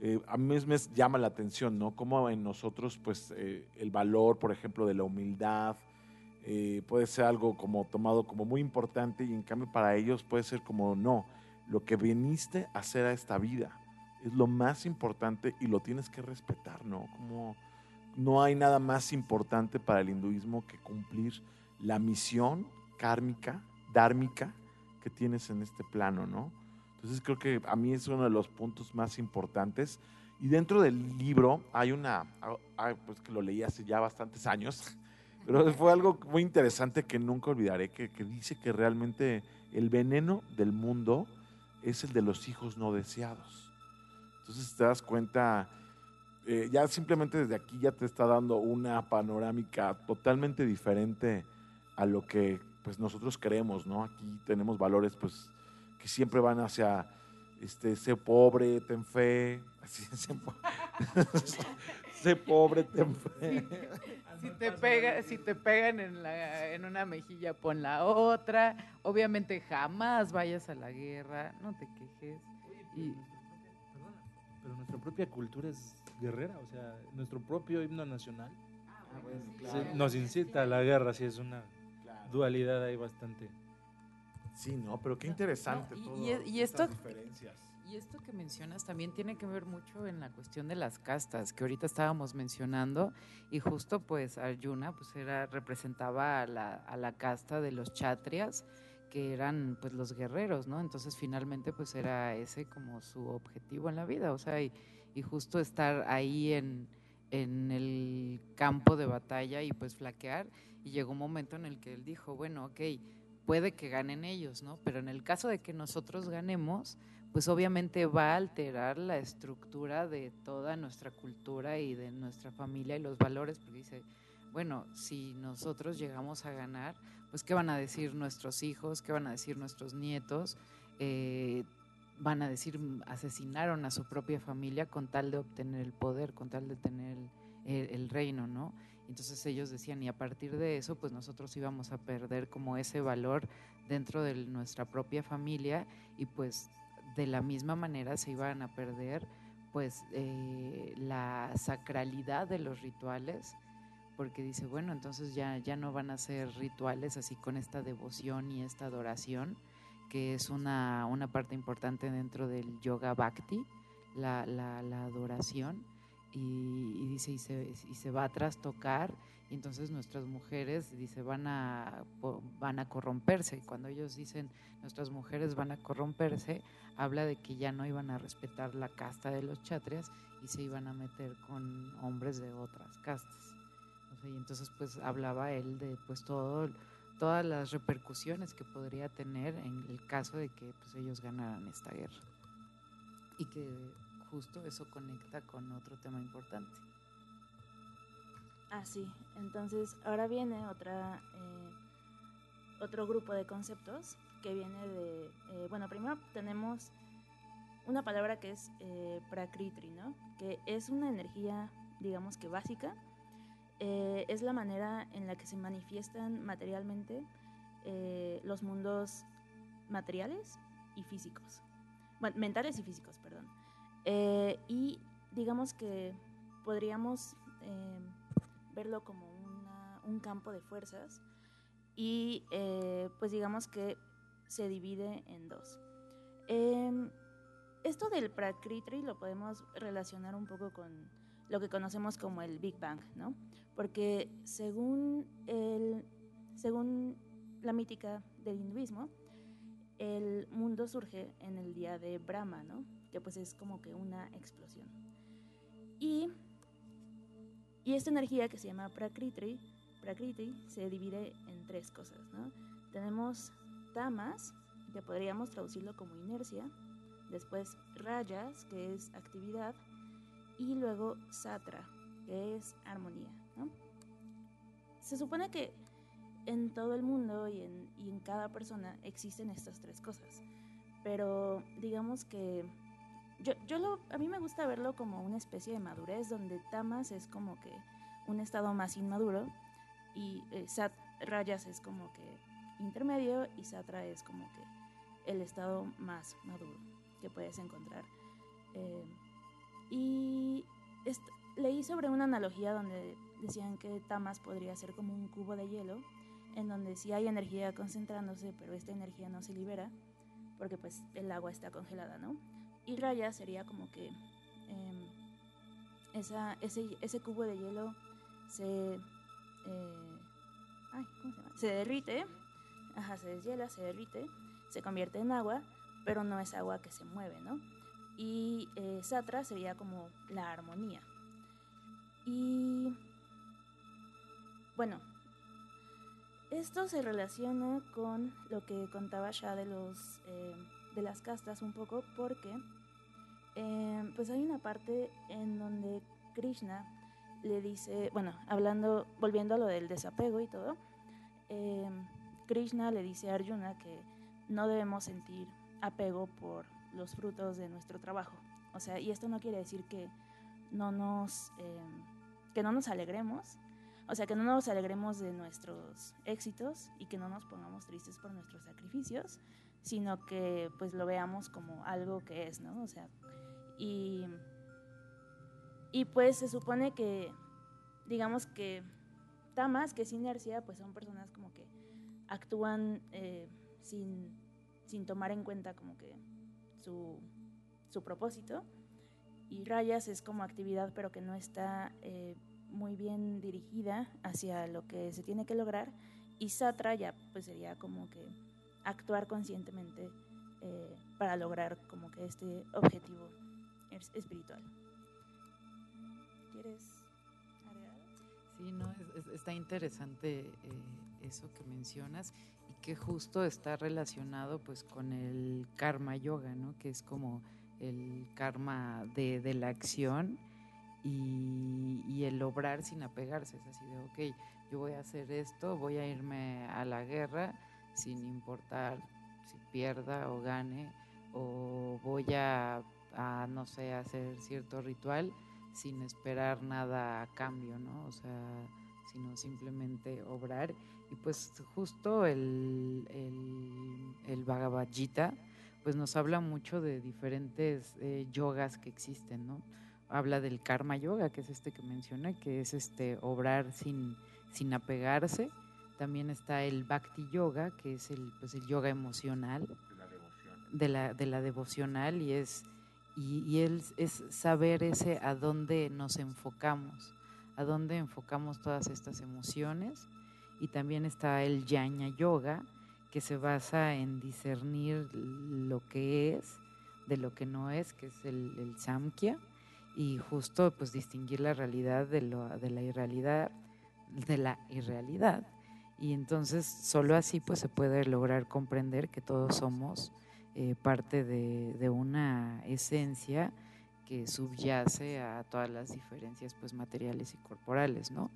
Eh, a mí me llama la atención, ¿no? Cómo en nosotros, pues, eh, el valor, por ejemplo, de la humildad, eh, puede ser algo como tomado como muy importante y en cambio para ellos puede ser como no, lo que viniste a hacer a esta vida es lo más importante y lo tienes que respetar, ¿no? Como no hay nada más importante para el hinduismo que cumplir la misión kármica, dármica que tienes en este plano, ¿no? Entonces creo que a mí es uno de los puntos más importantes. Y dentro del libro hay una, ah, ah, pues que lo leí hace ya bastantes años, [LAUGHS] pero fue algo muy interesante que nunca olvidaré, que, que dice que realmente el veneno del mundo es el de los hijos no deseados. Entonces te das cuenta, eh, ya simplemente desde aquí ya te está dando una panorámica totalmente diferente a lo que pues nosotros creemos, ¿no? Aquí tenemos valores pues que siempre van hacia este, sé pobre, ten fe, [LAUGHS] así, sé, po- [LAUGHS] sé pobre, ten fe. [LAUGHS] Si te, pega, si te pegan en, la, en una mejilla, pon la otra. Obviamente jamás vayas a la guerra, no te quejes. Y- Perdona, pero nuestra propia cultura es guerrera, o sea, nuestro propio himno nacional se- nos incita a la guerra, sí es una dualidad ahí bastante. Sí, no, pero qué interesante No, y- todo y y esto- diferencias. Y esto que mencionas también tiene que ver mucho en la cuestión de las castas, que ahorita estábamos mencionando, y justo pues Arjuna pues era, representaba a la, a la casta de los chatrias, que eran pues los guerreros, ¿no? Entonces finalmente pues era ese como su objetivo en la vida, o sea, y, y justo estar ahí en, en el campo de batalla y pues flaquear, y llegó un momento en el que él dijo, bueno, ok, puede que ganen ellos, ¿no? Pero en el caso de que nosotros ganemos, pues obviamente va a alterar la estructura de toda nuestra cultura y de nuestra familia y los valores, porque dice, bueno, si nosotros llegamos a ganar, pues qué van a decir nuestros hijos, qué van a decir nuestros nietos, Eh, van a decir "Mm, asesinaron a su propia familia con tal de obtener el poder, con tal de tener el reino, ¿no? Entonces ellos decían, y a partir de eso, pues nosotros íbamos a perder como ese valor dentro de nuestra propia familia y pues de la misma manera se iban a perder pues eh, la sacralidad de los rituales porque dice bueno entonces ya ya no van a ser rituales así con esta devoción y esta adoración que es una, una parte importante dentro del yoga bhakti la, la, la adoración y, y dice y se, y se va a trastocar y entonces nuestras mujeres dice van a van a corromperse y cuando ellos dicen nuestras mujeres van a corromperse habla de que ya no iban a respetar la casta de los chatrias y se iban a meter con hombres de otras castas. O sea, y entonces pues hablaba él de pues todo, todas las repercusiones que podría tener en el caso de que pues ellos ganaran esta guerra. Y que justo eso conecta con otro tema importante. Ah, sí. Entonces, ahora viene otra, eh, otro grupo de conceptos que viene de... eh, bueno, primero tenemos una palabra que es eh, prakritri, ¿no? Que es una energía, digamos que básica. Eh, es la manera en la que se manifiestan materialmente los mundos materiales y físicos. Bueno, mentales y físicos, perdón. Eh, y digamos que podríamos... eh, verlo como un campo de fuerzas y eh, pues digamos que se divide en dos. Em, esto del Prakriti lo podemos relacionar un poco con lo que conocemos como el Big Bang, ¿no? Porque según, el, según la mítica del hinduismo, el mundo surge en el día de Brahma, ¿no? Pues es como que una explosión. Y y esta energía que se llama Prakriti, Prakriti se divide en tres cosas, ¿no? Tenemos tamas, que podríamos traducirlo como inercia, después rayas, que es actividad, y luego Satra, que es armonía. Se supone que en todo el mundo y en, y en cada persona existen estas tres cosas, pero digamos que yo, yo lo, a mí me gusta verlo como una especie de madurez, donde Tamas es como que un estado más inmaduro y eh, Sat, Rayas es como que intermedio y Satra es como que el estado más maduro que puedes encontrar. Eh, y leí sobre una analogía donde decían que Tamas podría ser como un cubo de hielo, en donde sí hay energía concentrándose, pero esta energía no se libera, porque pues el agua está congelada, ¿no? Y Raya sería como que em, ese, ese cubo de hielo se, eh, ay, ¿cómo se llama? se derrite, ajá, se deshiela, se derrite, se convierte en agua, pero no es agua que se mueve, ¿no? Y eh, Satra sería como la armonía. Y bueno, esto se relaciona con lo que contaba ya de los eh, de las castas un poco, porque eh, pues hay una parte en donde Krishna le dice, bueno, hablando, volviendo a lo del desapego y todo, eh, Krishna le dice a Arjuna que no debemos sentir apego por los frutos de nuestro trabajo. O sea, y esto no quiere decir que no nos, eh, que no nos alegremos, o sea, que no nos alegremos de nuestros éxitos y que no nos pongamos tristes por nuestros sacrificios, sino que pues lo veamos como algo que es, ¿no? O sea, y, y pues se supone que, digamos que tamas, que es inercia, pues son personas como que actúan eh, sin, sin tomar en cuenta como que su, su propósito. Y rayas es como actividad, pero que no está eh, muy bien dirigida hacia lo que se tiene que lograr. Y satra ya pues sería como que actuar conscientemente eh, para lograr como que este objetivo espiritual. ¿Quieres agregar? Sí, no, es- es- está interesante eh, eso que mencionas y que justo está relacionado pues con el karma yoga, ¿no? Que es como el karma de, de la acción y, y el obrar sin apegarse. Es así de, ok, yo voy a hacer esto, voy a irme a la guerra sin importar si pierda o gane, o voy a, a, no sé, hacer cierto ritual sin esperar nada a cambio, ¿no? O sea, sino simplemente obrar. Y pues justo el, el, el Bhagavad Gita, pues nos habla mucho de diferentes eh, yogas que existen, ¿no? Habla del karma yoga, que es este que mencioné, que es este obrar sin, sin apegarse. También está el bhakti yoga, que es el, pues, el yoga emocional, de la, de la devocional y es y, el- es saber ese a dónde nos enfocamos, a dónde enfocamos todas estas emociones. Y también está el Jnana Yoga, que se basa en discernir lo que es de lo que no es, que es el, el Samkhya, y justo pues distinguir la realidad de, de la irrealidad, de la irrealidad. Y entonces solo así pues se puede lograr comprender que todos somos eh, parte de, una esencia que subyace a todas las diferencias pues materiales y corporales, ¿no?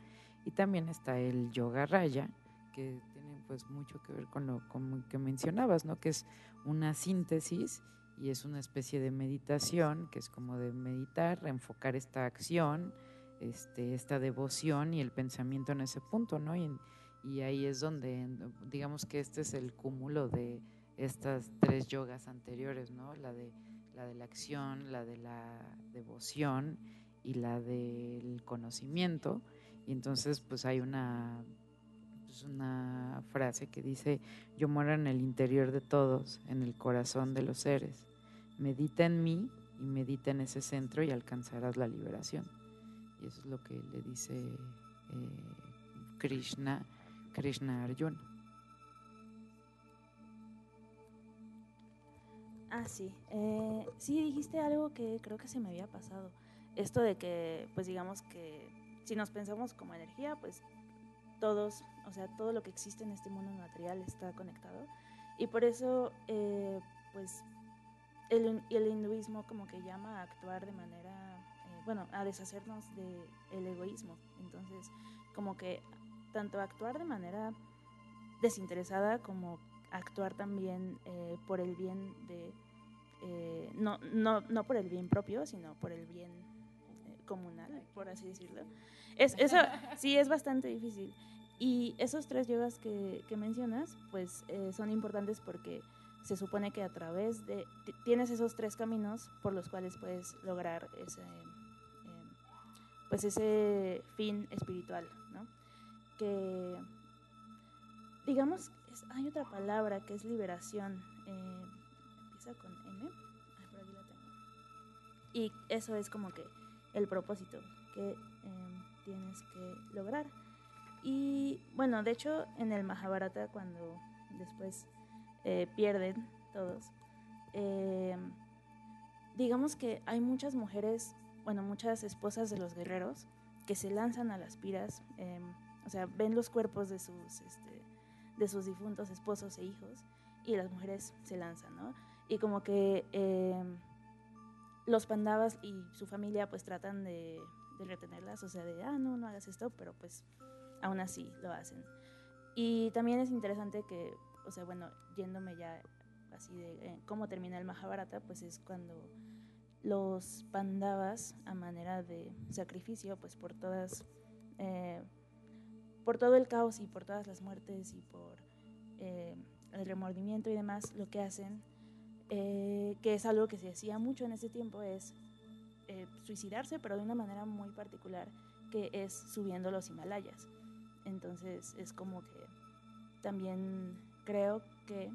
Y también está el yoga raya, que tiene pues mucho que ver con lo con que mencionabas, ¿no? Que es una síntesis y es una especie de meditación, que es como de meditar, enfocar esta acción, este, esta devoción y el pensamiento en ese punto, ¿no? Y ahí es donde, digamos que este es el cúmulo de estas tres yogas anteriores, ¿no? La de la de la acción, la de la devoción y la del conocimiento. Y entonces, pues hay una, pues, una frase que dice, yo moro en el interior de todos, en el corazón de los seres. Medita en mí y medita en ese centro y alcanzarás la liberación. Y eso es lo que le dice eh, Krishna, Krishna Arjuna. Ah, sí. Eh, sí, dijiste algo que creo que se me había pasado. Esto de que, pues digamos que si nos pensamos como energía, pues todos, o sea, todo lo que existe en este mundo material está conectado. Y por eso, eh, pues, el, el hinduismo como que llama a actuar de manera eh, bueno, a deshacernos del egoísmo. Entonces, como que tanto actuar de manera desinteresada como actuar también eh, por el bien de, eh, no, no, no por el bien propio, sino por el bien eh, comunal, por así decirlo. Es, eso sí es bastante difícil. Y esos tres yogas que, que mencionas, pues eh, son importantes porque se supone que a través de, ti- tienes esos tres caminos por los cuales puedes lograr ese, pues ese fin espiritual, ¿no? Que, digamos, hay otra palabra que es liberación, eh, empieza con M, ah, por aquí la tengo. Y eso es como que el propósito que em, tienes que lograr. Y bueno, de hecho, en el Mahabharata, cuando después eh, pierden todos, eh, digamos que hay muchas mujeres, bueno, muchas esposas de los guerreros que se lanzan a las piras, em, o sea, ven los cuerpos de sus, este, de sus difuntos esposos e hijos y las mujeres se lanzan, ¿no? Y como que em, los pandavas y su familia pues tratan de, de retenerlas, o sea, de, ah, no, no hagas esto, pero pues aún así lo hacen. Y también es interesante que, o sea, bueno, yéndome ya así de eh, cómo termina el Mahabharata, pues es cuando los pandavas, a manera de sacrificio, pues por todas, eh, por todo el caos y por todas las muertes y por eh, el remordimiento y demás, lo que hacen, eh, que es algo que se hacía mucho en ese tiempo, es eh, suicidarse, pero de una manera muy particular, que es subiendo los Himalayas. Entonces es como que también creo que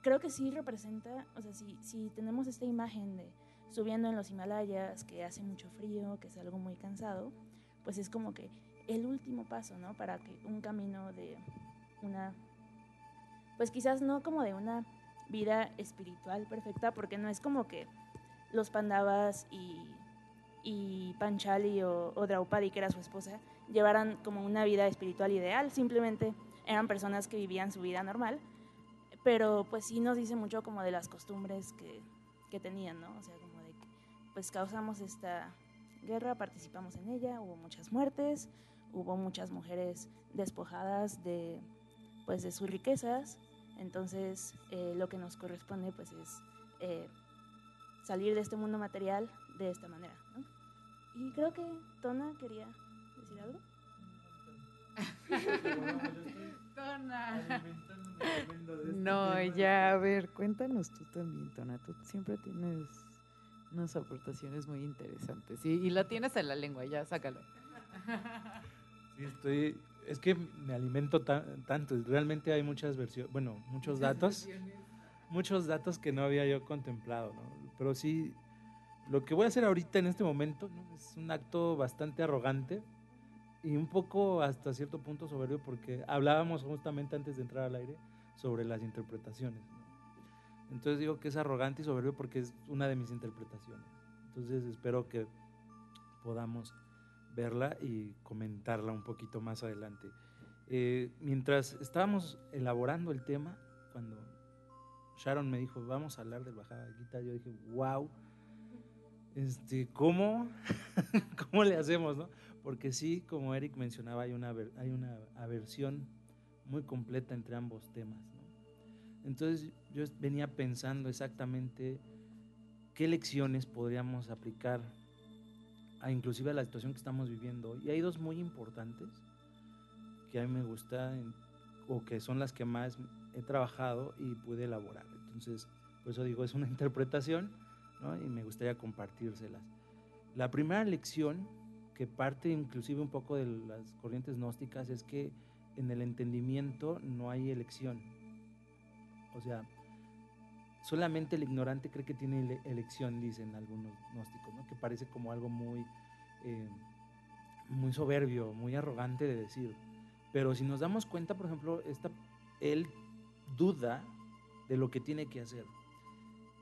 creo que sí representa, o sea, si, si tenemos esta imagen de subiendo en los Himalayas, que hace mucho frío, que es algo muy cansado, pues es como que el último paso, ¿no? Para que un camino de una, pues quizás no como de una vida espiritual perfecta, porque no es como que los Pandavas y, y Panchali o, Draupadi, que era su esposa, llevaran como una vida espiritual ideal, simplemente eran personas que vivían su vida normal, pero pues sí nos dice mucho como de las costumbres que, que tenían, ¿no? O sea, como de que pues causamos esta guerra, participamos en ella, hubo muchas muertes, hubo muchas mujeres despojadas de pues de sus riquezas, entonces eh, lo que nos corresponde pues es eh, salir de este mundo material de esta manera, ¿no? Y creo que Tona quería decir algo. No, ya, a ver, cuéntanos tú también, Tona. Tú siempre tienes unas aportaciones muy interesantes. Y, y la tienes en la lengua, ya, sácalo. [LAUGHS] Sí, estoy. Es que me alimento ta- tanto. Realmente hay muchas versiones. Bueno, muchos datos. Muchos datos que no había yo contemplado, ¿no? Pero sí. Lo que voy a hacer ahorita en este momento ¿no? es un acto bastante arrogante y un poco hasta cierto punto soberbio porque hablábamos justamente antes de entrar al aire sobre las interpretaciones. ¿no? Entonces digo que es arrogante y soberbio porque es una de mis interpretaciones. Entonces espero que podamos verla y comentarla un poquito más adelante. Eh, mientras estábamos elaborando el tema, cuando Sharon me dijo, vamos a hablar del Bajada Gita, yo dije, wow, este, ¿cómo? [LAUGHS] ¿Cómo le hacemos, no? Porque sí, como Eric mencionaba, hay una, hay una aversión muy completa entre ambos temas. Entonces yo venía pensando exactamente qué lecciones podríamos aplicar a inclusive la situación que estamos viviendo. Y hay dos muy importantes que a mí me gustan o que son las que más he trabajado y pude elaborar. Entonces, por eso digo, es una [LAUGHS] interpretación y me gustaría compartírselas. La primera lección que parte inclusive un poco de las corrientes gnósticas es que en el entendimiento no hay elección. O sea, solamente el ignorante cree que tiene ele- elección, dicen algunos gnósticos, que parece como algo muy, eh, muy soberbio, muy arrogante de decir. Pero si nos damos cuenta, por ejemplo, esta, él duda de lo que tiene que hacer.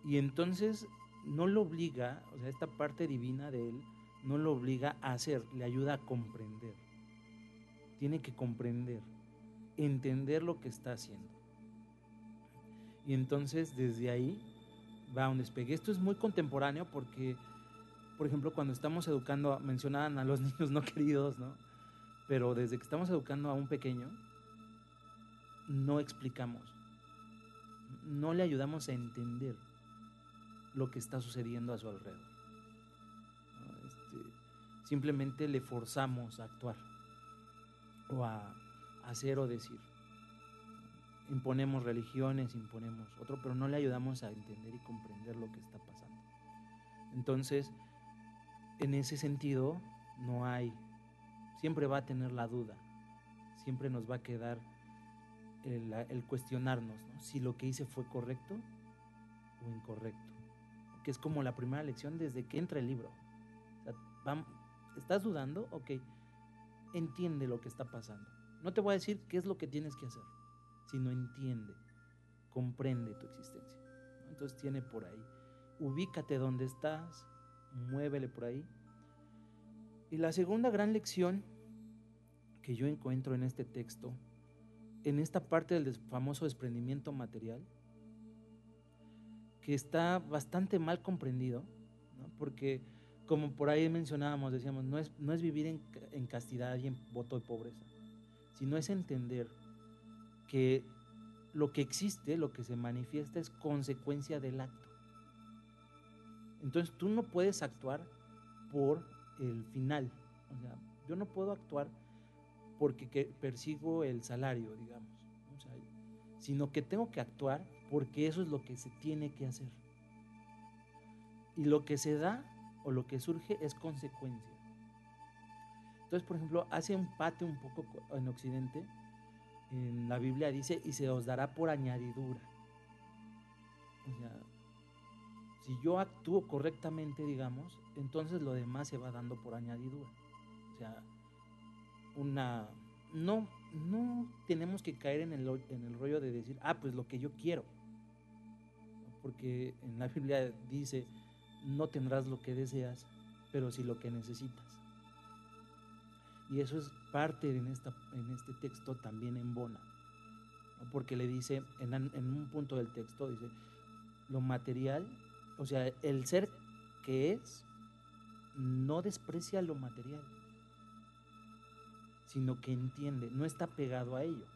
Y entonces no lo obliga, o sea, esta parte divina de él no lo obliga a hacer, le ayuda a comprender. Tiene que comprender, entender lo que está haciendo. Y entonces desde ahí va un despegue. Esto es muy contemporáneo porque por ejemplo, cuando estamos educando, mencionaban a los [LAUGHS] niños no queridos, ¿no? Pero desde que estamos educando a un pequeño, no explicamos, no le ayudamos a entender lo que está sucediendo a su alrededor. Este, simplemente le forzamos a actuar o a hacer o decir. Imponemos religiones, imponemos otro, pero no le ayudamos a entender y comprender lo que está pasando. Entonces, en ese sentido, no hay, siempre va a tener la duda, siempre nos va a quedar el, cuestionarnos ¿no? si lo que hice fue correcto o incorrecto. Que es como la primera lección desde que entra el libro. ¿Estás dudando? Ok, entiende lo que está pasando. No te voy a decir qué es lo que tienes que hacer, sino entiende, comprende tu existencia. Entonces tiene por ahí, ubícate donde estás, muévele por ahí. Y la segunda gran lección que yo encuentro en este texto, en esta parte del famoso desprendimiento material, que está bastante mal comprendido, porque como por ahí mencionábamos, decíamos, no es, no es vivir en, en castidad y en voto de pobreza, sino es entender que lo que existe, lo que se manifiesta es consecuencia del acto. Entonces tú no puedes actuar por el final. O sea, yo no puedo actuar porque que persigo el salario, digamos. O sea, sino que tengo que actuar porque eso es lo que se tiene que hacer. Y lo que se da o lo que surge es consecuencia. Entonces, por ejemplo, hace un pate un poco co- en Occidente, en la Biblia dice, y se os dará por añadidura. O sea, si yo actúo correctamente, digamos, entonces lo demás se va dando por añadidura. O sea, una no no tenemos que caer en el, en el rollo de decir, ah, pues lo que yo quiero. Porque en la Biblia dice, no tendrás lo que deseas, pero sí lo que necesitas. Y eso es parte en, esta, en este texto también en Bona. Porque le dice, en un punto del texto, dice, lo material, o sea, el ser que es, no desprecia lo material, sino que entiende, no está pegado a ello.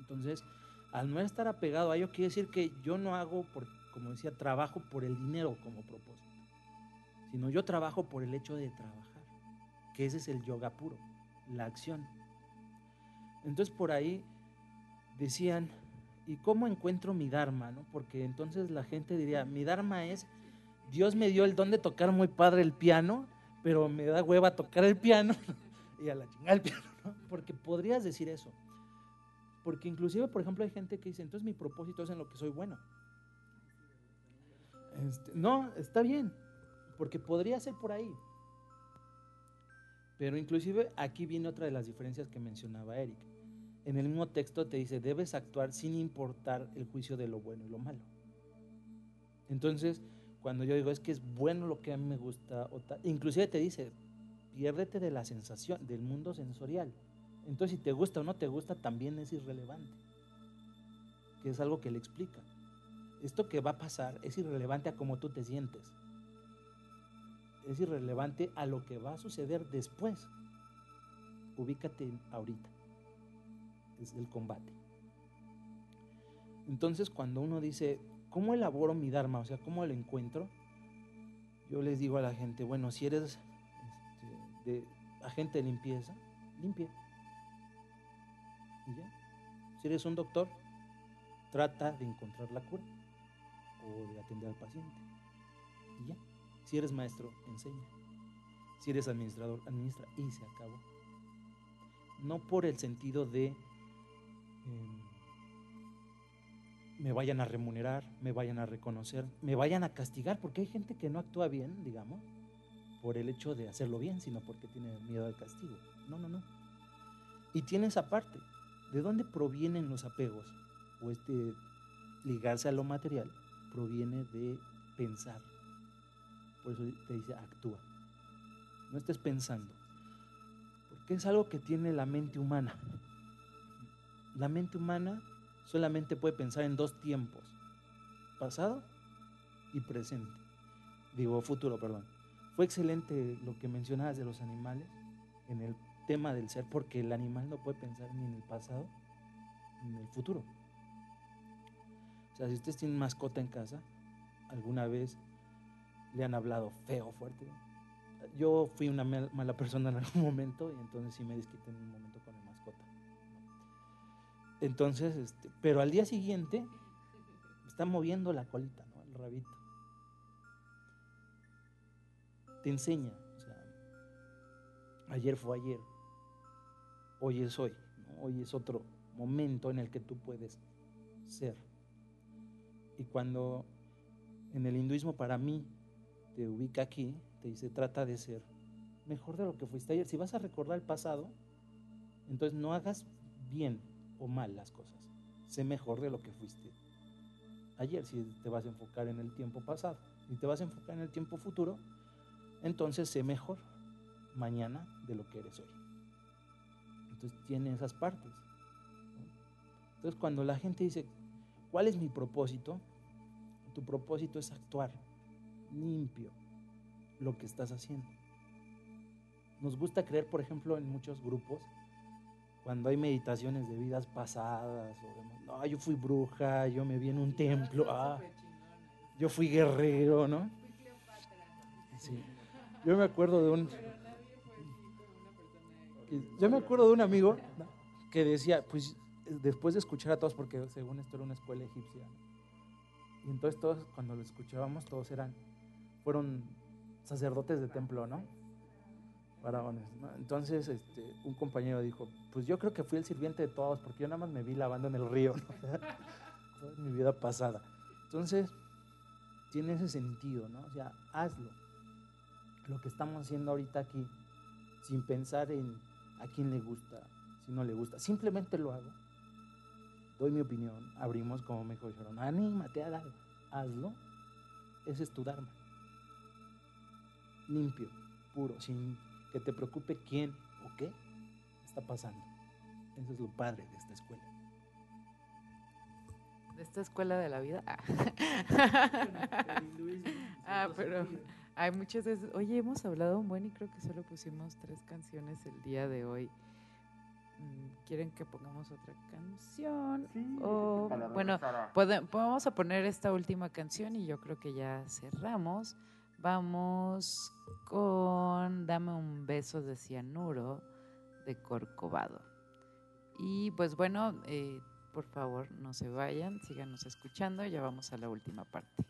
Entonces, al no estar apegado a ello, quiere decir que yo no hago, por, como decía, trabajo por el dinero como propósito, sino yo trabajo por el hecho de trabajar, que ese es el yoga puro, la acción. Entonces, por ahí decían, ¿y cómo encuentro mi Dharma? no? Porque entonces la gente diría, mi Dharma es, Dios me dio el don de tocar muy padre el piano, pero me da hueva tocar el piano [LAUGHS] y a la chingada el piano, ¿no? Porque podrías decir eso. Porque inclusive, por ejemplo, hay gente que dice, entonces mi propósito es en lo que soy bueno. Este, no, está bien, porque podría ser por ahí. Pero inclusive aquí viene otra de las diferencias que mencionaba Eric. En el mismo texto te dice, debes actuar sin importar el juicio de lo bueno y lo malo. Entonces, cuando yo digo, es que es bueno lo que a mí me gusta, o tal, inclusive te dice, piérdete de la sensación, del mundo sensorial. Entonces, si te gusta o no te gusta, también es irrelevante. Que es algo que le explica. Esto que va a pasar es irrelevante a cómo tú te sientes. Es irrelevante a lo que va a suceder después. Ubícate ahorita. Es el combate. Entonces, cuando uno dice, ¿cómo elaboro mi Dharma? O sea, ¿cómo lo encuentro? Yo les digo a la gente, bueno, si eres este, agente de limpieza, limpia. Y ya. Si eres un doctor, trata de encontrar la cura o de atender al paciente. Y ya. Si eres maestro, enseña. Si eres administrador, administra. Y se acabó. No por el sentido de em, me vayan a remunerar, me vayan a reconocer, me vayan a castigar, porque hay gente que no actúa bien, digamos, por el hecho de hacerlo bien, sino porque tiene miedo al castigo. No, no, no. Y tiene esa parte. ¿De dónde provienen los apegos? O este ligarse a lo material proviene de pensar. Por eso te dice actúa. No estés pensando. Porque es algo que tiene la mente humana. La mente humana solamente puede pensar en dos tiempos, pasado y presente. digo futuro, perdón. Fue excelente lo que mencionabas de los animales en el tema del ser, porque el animal no puede pensar ni en el pasado ni en el futuro. O sea, si ustedes tienen mascota en casa, alguna vez le han hablado feo, fuerte. Yo fui una mal- mala persona en algún momento y entonces sí me desquité en un momento con la mascota. Entonces, este, pero al día siguiente está moviendo la colita, ¿no? El rabito. Te enseña, o sea, ayer fue ayer, hoy es hoy, hoy es otro momento en el que tú puedes ser. Y cuando en el hinduismo para mí te ubica aquí, te dice, trata de ser mejor de lo que fuiste ayer. Si vas a recordar el pasado, entonces no hagas bien o mal las cosas. Sé mejor de lo que fuiste ayer si te vas a enfocar en el tiempo pasado. Si te vas a enfocar en el tiempo futuro, entonces sé mejor mañana de lo que eres hoy. Entonces tiene esas partes. Entonces cuando la gente dice, ¿cuál es mi propósito? Tu propósito es actuar limpio lo que estás haciendo. Nos gusta creer, por ejemplo, en muchos grupos, cuando hay meditaciones de vidas pasadas, o demás, no, yo fui bruja, yo me vi en un templo, ah, yo fui guerrero, ¿no? Sí. Yo me acuerdo de un... Yo me acuerdo de un amigo que decía, pues después de escuchar a todos, porque según esto era una escuela egipcia, y entonces todos, cuando lo escuchábamos, todos eran, fueron sacerdotes de templo, ¿no? Faraones, ¿no? Entonces, este, un compañero dijo, pues yo creo que fui el sirviente de todos, porque yo nada más me vi lavando en el río, ¿no? [LAUGHS] Toda mi vida pasada. Entonces, tiene ese sentido, ¿no? O sea, hazlo. Lo que estamos haciendo ahorita aquí, sin pensar en a quién le gusta, si no le gusta, simplemente lo hago. Doy mi opinión, abrimos como me dijo anímate a dar, hazlo. Ese es tu Dharma. Limpio, puro, sin que te preocupe quién o qué está pasando. Eso es lo padre de esta escuela. De esta escuela de la vida. Ah, Ah, pero hay muchas veces. Oye, hemos hablado un buen y creo que solo pusimos tres canciones el día de hoy. Mm, ¿Quieren que pongamos otra canción? o, bueno, pode- vamos a poner esta última canción y yo creo que ya cerramos. Vamos con Dame un beso de cianuro de Corcovado. Y pues bueno, eh, por favor no se vayan, síganos escuchando, ya vamos a la última parte.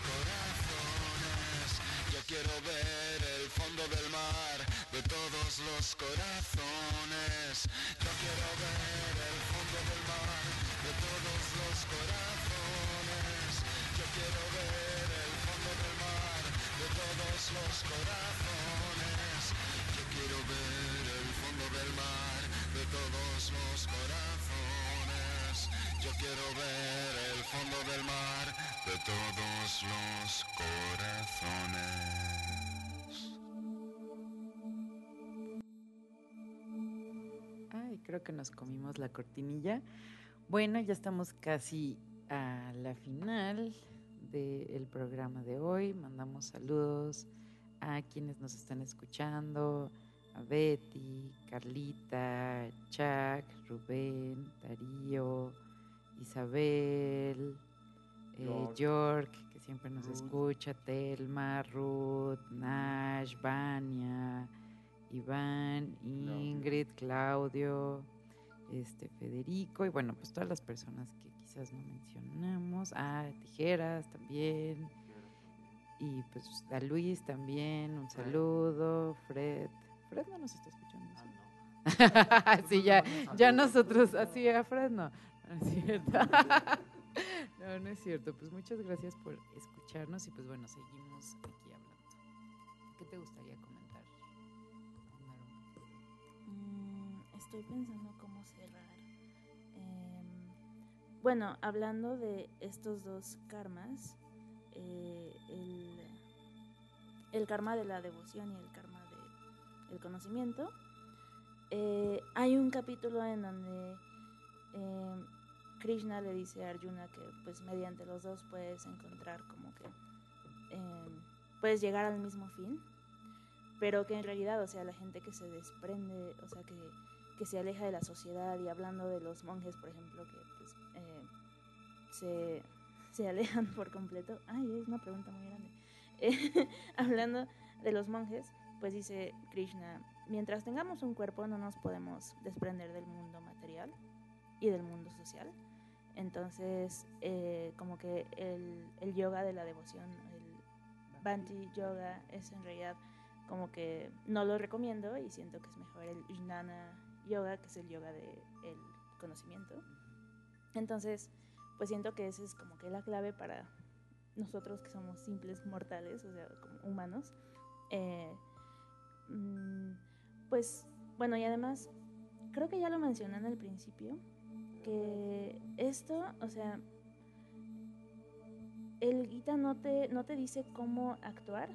Corazones. Yo quiero ver el fondo del mar de todos los corazones. Yo quiero ver el fondo del mar de todos los corazones. Yo quiero ver el fondo del mar de todos los corazones. Yo quiero ver el fondo del mar de todos los corazones. Yo quiero ver el fondo del mar de todos los corazones. Ay, creo que nos comimos la cortinilla. Bueno, ya estamos casi a la final del programa de hoy. Mandamos saludos a quienes nos están escuchando, a Betty, Carlita, Chuck, Rubén, Darío, Isabel, eh, York. Que siempre nos Ruth. escucha, Telma, Ruth, Nash, Vania, Iván, Ingrid, Claudio, este Federico y bueno, pues todas las personas que quizás no mencionamos. Ah, Tijeras también. Y pues a Luis también, un saludo. Fred. Fred no nos está escuchando. Ah, [LAUGHS] ¿sí? no. sí, ya, ya nosotros, así a Fred no. [LAUGHS] No es cierto. [LAUGHS] [LAUGHS] No, no es cierto. Pues muchas gracias por escucharnos y pues bueno, seguimos aquí hablando. ¿Qué te gustaría comentar? Mm, estoy pensando cómo cerrar. Em, bueno, hablando de estos dos karmas, eh, el, el karma de la devoción y el karma del conocimiento, eh, hay un capítulo en donde em, Krishna le dice a Arjuna que pues mediante los dos puedes encontrar como que em, puedes llegar al mismo fin pero que en realidad, o sea, la gente que se desprende, o sea, que, que se aleja de la sociedad y hablando de los monjes, por ejemplo, que pues eh, se, se alejan por completo. Ay, es una pregunta muy grande. [LAUGHS] Hablando de los monjes, pues dice Krishna, mientras tengamos un cuerpo no nos podemos desprender del mundo material y del mundo social. Entonces, eh, como que el, el yoga de la devoción, el Bhanti Yoga, es en realidad como que no lo recomiendo y siento que es mejor el Jnana Yoga, que es el yoga del conocimiento. Entonces, pues siento que esa es como que la clave para nosotros que somos simples mortales, o sea, como humanos. Eh, mm, pues, bueno, y además, creo que ya lo mencioné en el principio, que esto, o sea, el Gita no te, no te dice cómo actuar,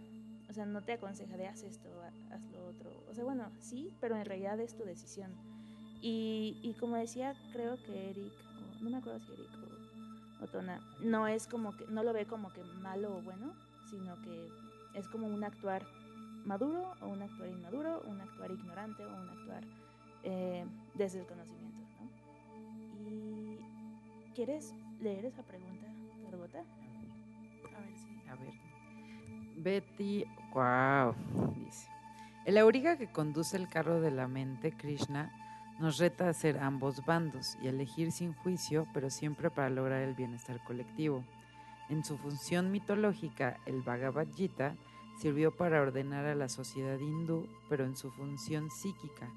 o sea, no te aconseja de haz esto, ha- haz lo otro. O sea, bueno, sí, pero en realidad es tu decisión. Y, y como decía, creo que Eric, o no me acuerdo si Eric o, Tona, no es como que, no lo ve como que malo o bueno, sino que es como un actuar maduro o un actuar inmaduro, un actuar ignorante o un actuar eh, desde el conocimiento, ¿quieres leer esa pregunta, Cargota? A ver si. A ver. Betty, wow, dice. El auriga que conduce el carro de la mente, Krishna, Nos reta a ser ambos bandos y a elegir sin juicio, pero siempre para lograr el bienestar colectivo. En su función mitológica, el Bhagavad Gita sirvió para ordenar a la sociedad hindú, pero en su función psíquica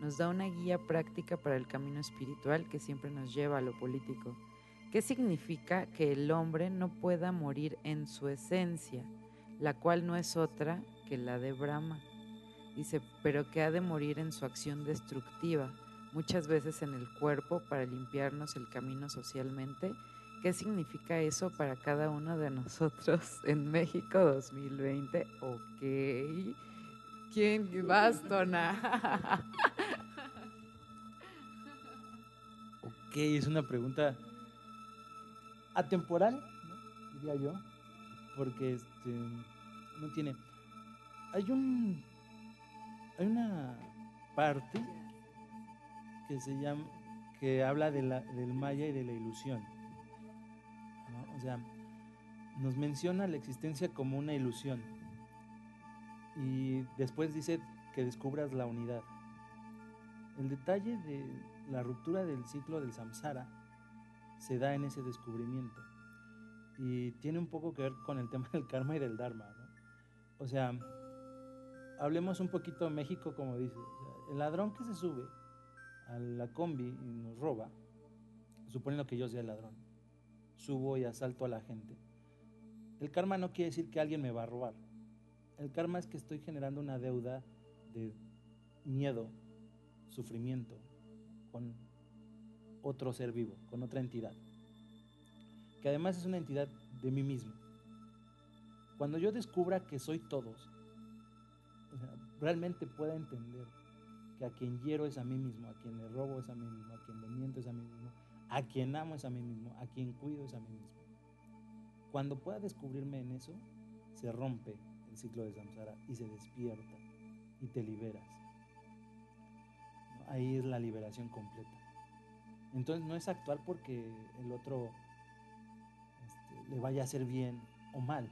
nos da una guía práctica para el camino espiritual que siempre nos lleva a lo político. ¿Qué significa que el hombre no pueda morir en su esencia, la cual no es otra que la de Brahma? Dice, pero que ha de morir en su acción destructiva, muchas veces en el cuerpo para limpiarnos el camino socialmente. ¿Qué significa eso para cada uno de nosotros [LAUGHS] en México 2020? Ok. ¿Quién bastona? [LAUGHS] Ok, es una pregunta atemporal, diría yo, porque este, no tiene. Hay un. Hay una parte que se llama. que habla de la- del maya y de la ilusión. O sea, nos menciona la existencia como una ilusión. Y después dice que descubras la unidad. El detalle de la ruptura del ciclo del samsara se da en ese descubrimiento. Y tiene un poco que ver con el tema [LAUGHS] del karma y del dharma. ¿no? O sea, hablemos un poquito de México como dice. o sea, el ladrón que se sube a la combi y nos roba, suponiendo que yo sea el ladrón, subo y asalto a la gente. El karma no quiere decir que alguien me va a robar. El karma es que estoy generando una deuda de miedo, sufrimiento con otro ser vivo, con otra entidad, que además es una entidad de mí mismo. Cuando yo descubra que soy todos, realmente pueda entender que a quien hiero es a mí mismo, a quien le robo es a mí mismo, a quien le miento es a mí mismo, a quien amo es a mí mismo, a quien cuido es a mí mismo. Cuando pueda descubrirme en eso, se rompe el ciclo de samsara y se despierta y te liberas. Ahí es la liberación completa. Entonces no es actuar porque el otro este, le vaya a hacer bien o mal,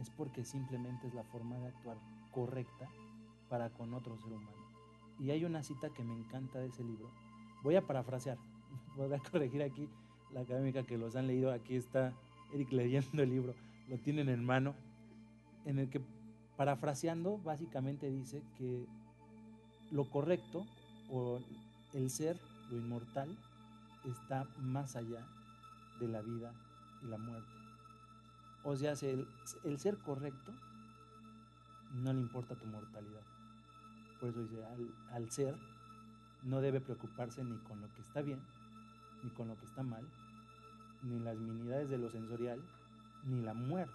es porque simplemente es la forma de actuar correcta para con otro ser humano. Y hay una cita que me encanta de ese libro. Voy a parafrasear, [LAUGHS] voy a corregir aquí la académica que los han leído. Aquí está Eric leyendo el libro, lo tienen en mano, en el que parafraseando básicamente dice que lo correcto o el ser, lo inmortal, está más allá de la vida y la muerte. O sea, el, el ser correcto no le importa tu mortalidad. Por eso dice, al, al ser no debe preocuparse ni con lo que está bien, ni con lo que está mal, ni las minidades de lo sensorial, ni la muerte.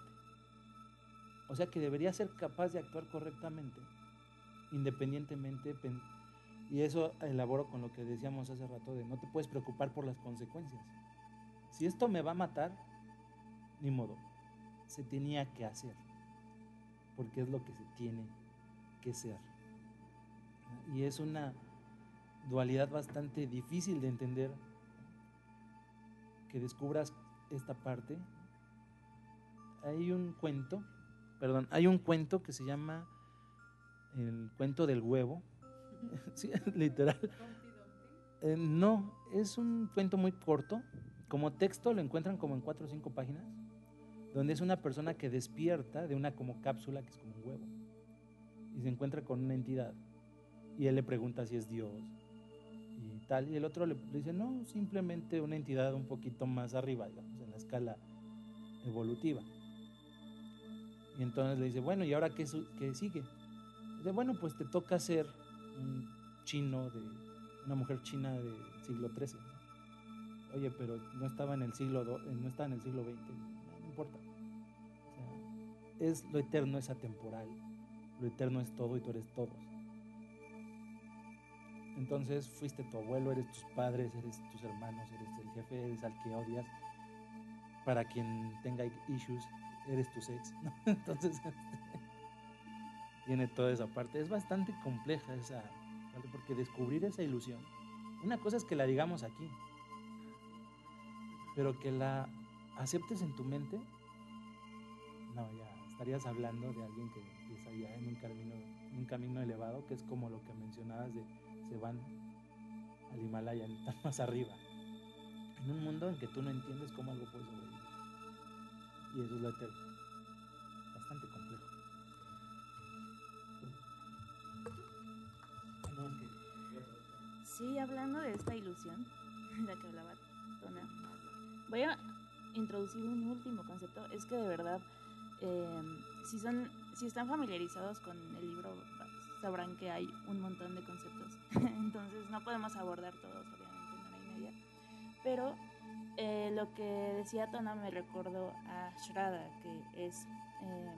O sea que debería ser capaz de actuar correctamente, independientemente, pen- y eso elaboro con lo que decíamos hace rato de no te puedes preocupar por las consecuencias. Si esto me va a matar, ni modo, se tenía que hacer, porque es lo que se tiene que ser. Y es una dualidad bastante difícil de entender que descubras esta parte. Hay un cuento, perdón, hay un cuento que se llama el cuento del huevo. [LAUGHS] Sí, [LAUGHS] literal. Eh, no, es un cuento muy corto. Como texto lo encuentran como en cuatro o cinco páginas, donde es una persona que despierta de una como cápsula que es como un huevo y se encuentra con una entidad y él le pregunta si es Dios y tal y el otro le, le dice no, simplemente una entidad un poquito más arriba, digamos, en la escala evolutiva. Y entonces le dice, bueno, ¿y ahora qué, qué sigue? Dice, bueno, pues te toca ser un chino de una mujer china del siglo XIII. Oye, pero no estaba en el siglo eh, no estaba en el siglo XX, no, importa. Es lo eterno es atemporal, lo eterno es todo y tú eres todos. Entonces fuiste tu abuelo, eres tus padres, eres tus hermanos, eres el jefe, eres al que odias. Para quien tenga issues, eres tu ex. ¿no? [LAUGHS] Entonces tiene toda esa parte. Es bastante compleja esa parte porque descubrir esa ilusión. Una cosa es que la digamos aquí, pero que la aceptes en tu mente, no, ya estarías hablando de alguien que empieza ya en un camino, un camino elevado, que es como lo que mencionabas de se van al Himalaya, [LAUGHS] están más arriba. En un mundo en que tú no entiendes cómo algo puede sobrevivir. Y eso es lo eterno. Sí, hablando de esta ilusión [LAUGHS] la que hablaba Tona, voy a introducir un último concepto. Es que de verdad, eh, si, son, si están familiarizados con el libro, sabrán que hay un montón de conceptos. [LAUGHS] Entonces no podemos abordar todos, obviamente, en hora y media. Pero eh, lo que decía Tona me recordó a Shraddha, que es, eh,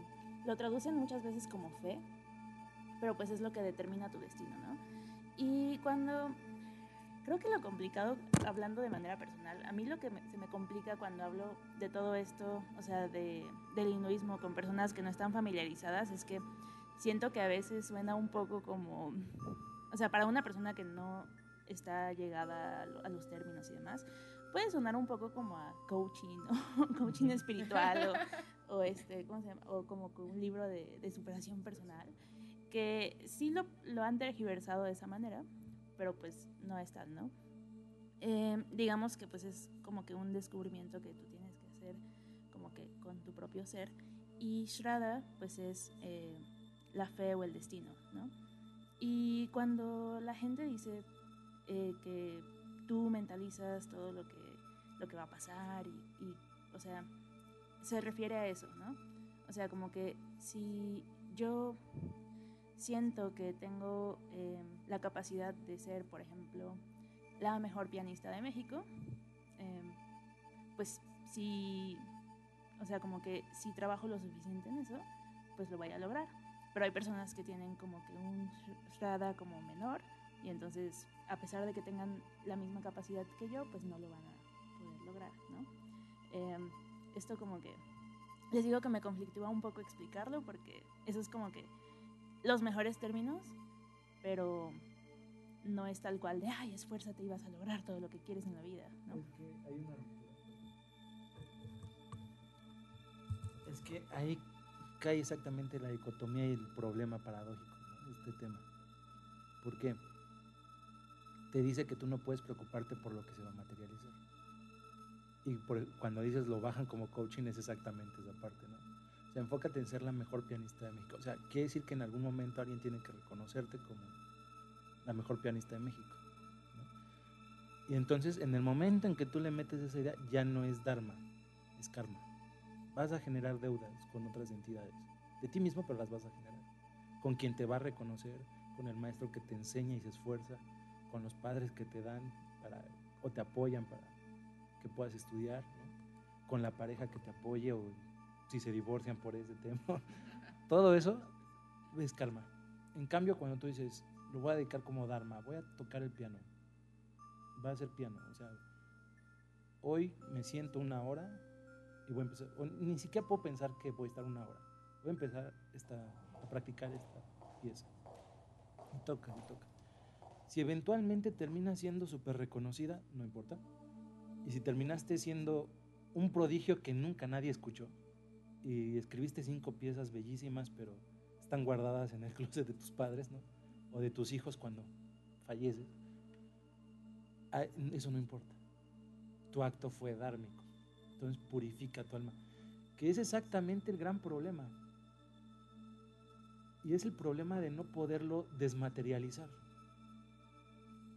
lo traducen muchas veces como fe, pero pues es lo que determina tu destino, ¿no? Y cuando creo que lo complicado, hablando de manera personal, a mí lo que me- se me complica cuando hablo de todo esto, o sea, de, del hinduismo con personas que no están familiarizadas, es que siento que a veces suena un poco como, o sea, para una persona que no está llegada a, lo- a los términos y demás, puede sonar un poco como a coaching, o [LAUGHS] coaching espiritual, o, o este, ¿cómo se llama? O como un libro de, de superación personal, que sí lo, lo han tergiversado de esa manera, pero pues no es tal, ¿no? Eh, digamos que pues es como que un descubrimiento que tú tienes que hacer como que con tu propio ser y Shraddha pues es eh, la fe o el destino, ¿no? Y cuando la gente dice eh, que tú mentalizas todo lo que, lo que va a pasar y, y, o sea, se refiere a eso, ¿no? O sea, como que si yo siento que tengo eh, la capacidad de ser, por ejemplo, la mejor pianista de México, eh, pues si, o sea, como que si trabajo lo suficiente en eso, pues lo voy a lograr. Pero hay personas que tienen como que un Shraddha como menor y entonces, a pesar de que tengan la misma capacidad que yo, pues no lo van a poder lograr, ¿no? Eh, esto como que, les digo que me conflictúa un poco explicarlo porque eso es como que los mejores términos, pero no es tal cual de, ay, esfuérzate y vas a lograr todo lo que quieres en la vida, ¿no? Es que hay una Es que ahí cae exactamente la dicotomía y el problema paradójico ¿no? de este tema. ¿Por qué? Te dice que tú no puedes preocuparte por lo que se va a materializar. Y por cuando dices lo bajan como coaching es exactamente esa parte, ¿no? O sea, enfócate en ser la mejor pianista de México. O sea, quiere decir que en algún momento alguien tiene que reconocerte como la mejor pianista de México. Y entonces, en el momento en que tú le metes esa idea, ya no es Dharma, es karma. Vas a generar deudas con otras entidades. De ti mismo, pero las vas a generar. Con quien te va a reconocer, con el maestro que te enseña y se esfuerza, con los padres que te dan para, o te apoyan para que puedas estudiar, con la pareja que te apoye o si se divorcian por ese tema. [LAUGHS] Todo eso es karma. En cambio, cuando tú dices, lo voy a dedicar como Dharma, voy a tocar el piano, va a ser piano. O sea, hoy me siento una hora y voy a empezar, o ni siquiera puedo pensar que voy a estar una hora. Voy a empezar esta, a practicar esta pieza. Y toca, y toca. Si eventualmente termina siendo súper reconocida, no importa. Y si terminaste siendo un prodigio que nunca nadie escuchó y escribiste cinco piezas bellísimas, pero están guardadas en el [LAUGHS] closet de tus padres, ¿no? O de tus hijos cuando falleces, ah, eso no importa. Tu acto fue dármico. Entonces purifica tu alma. Que es exactamente el gran problema. Y es el problema de no poderlo desmaterializar.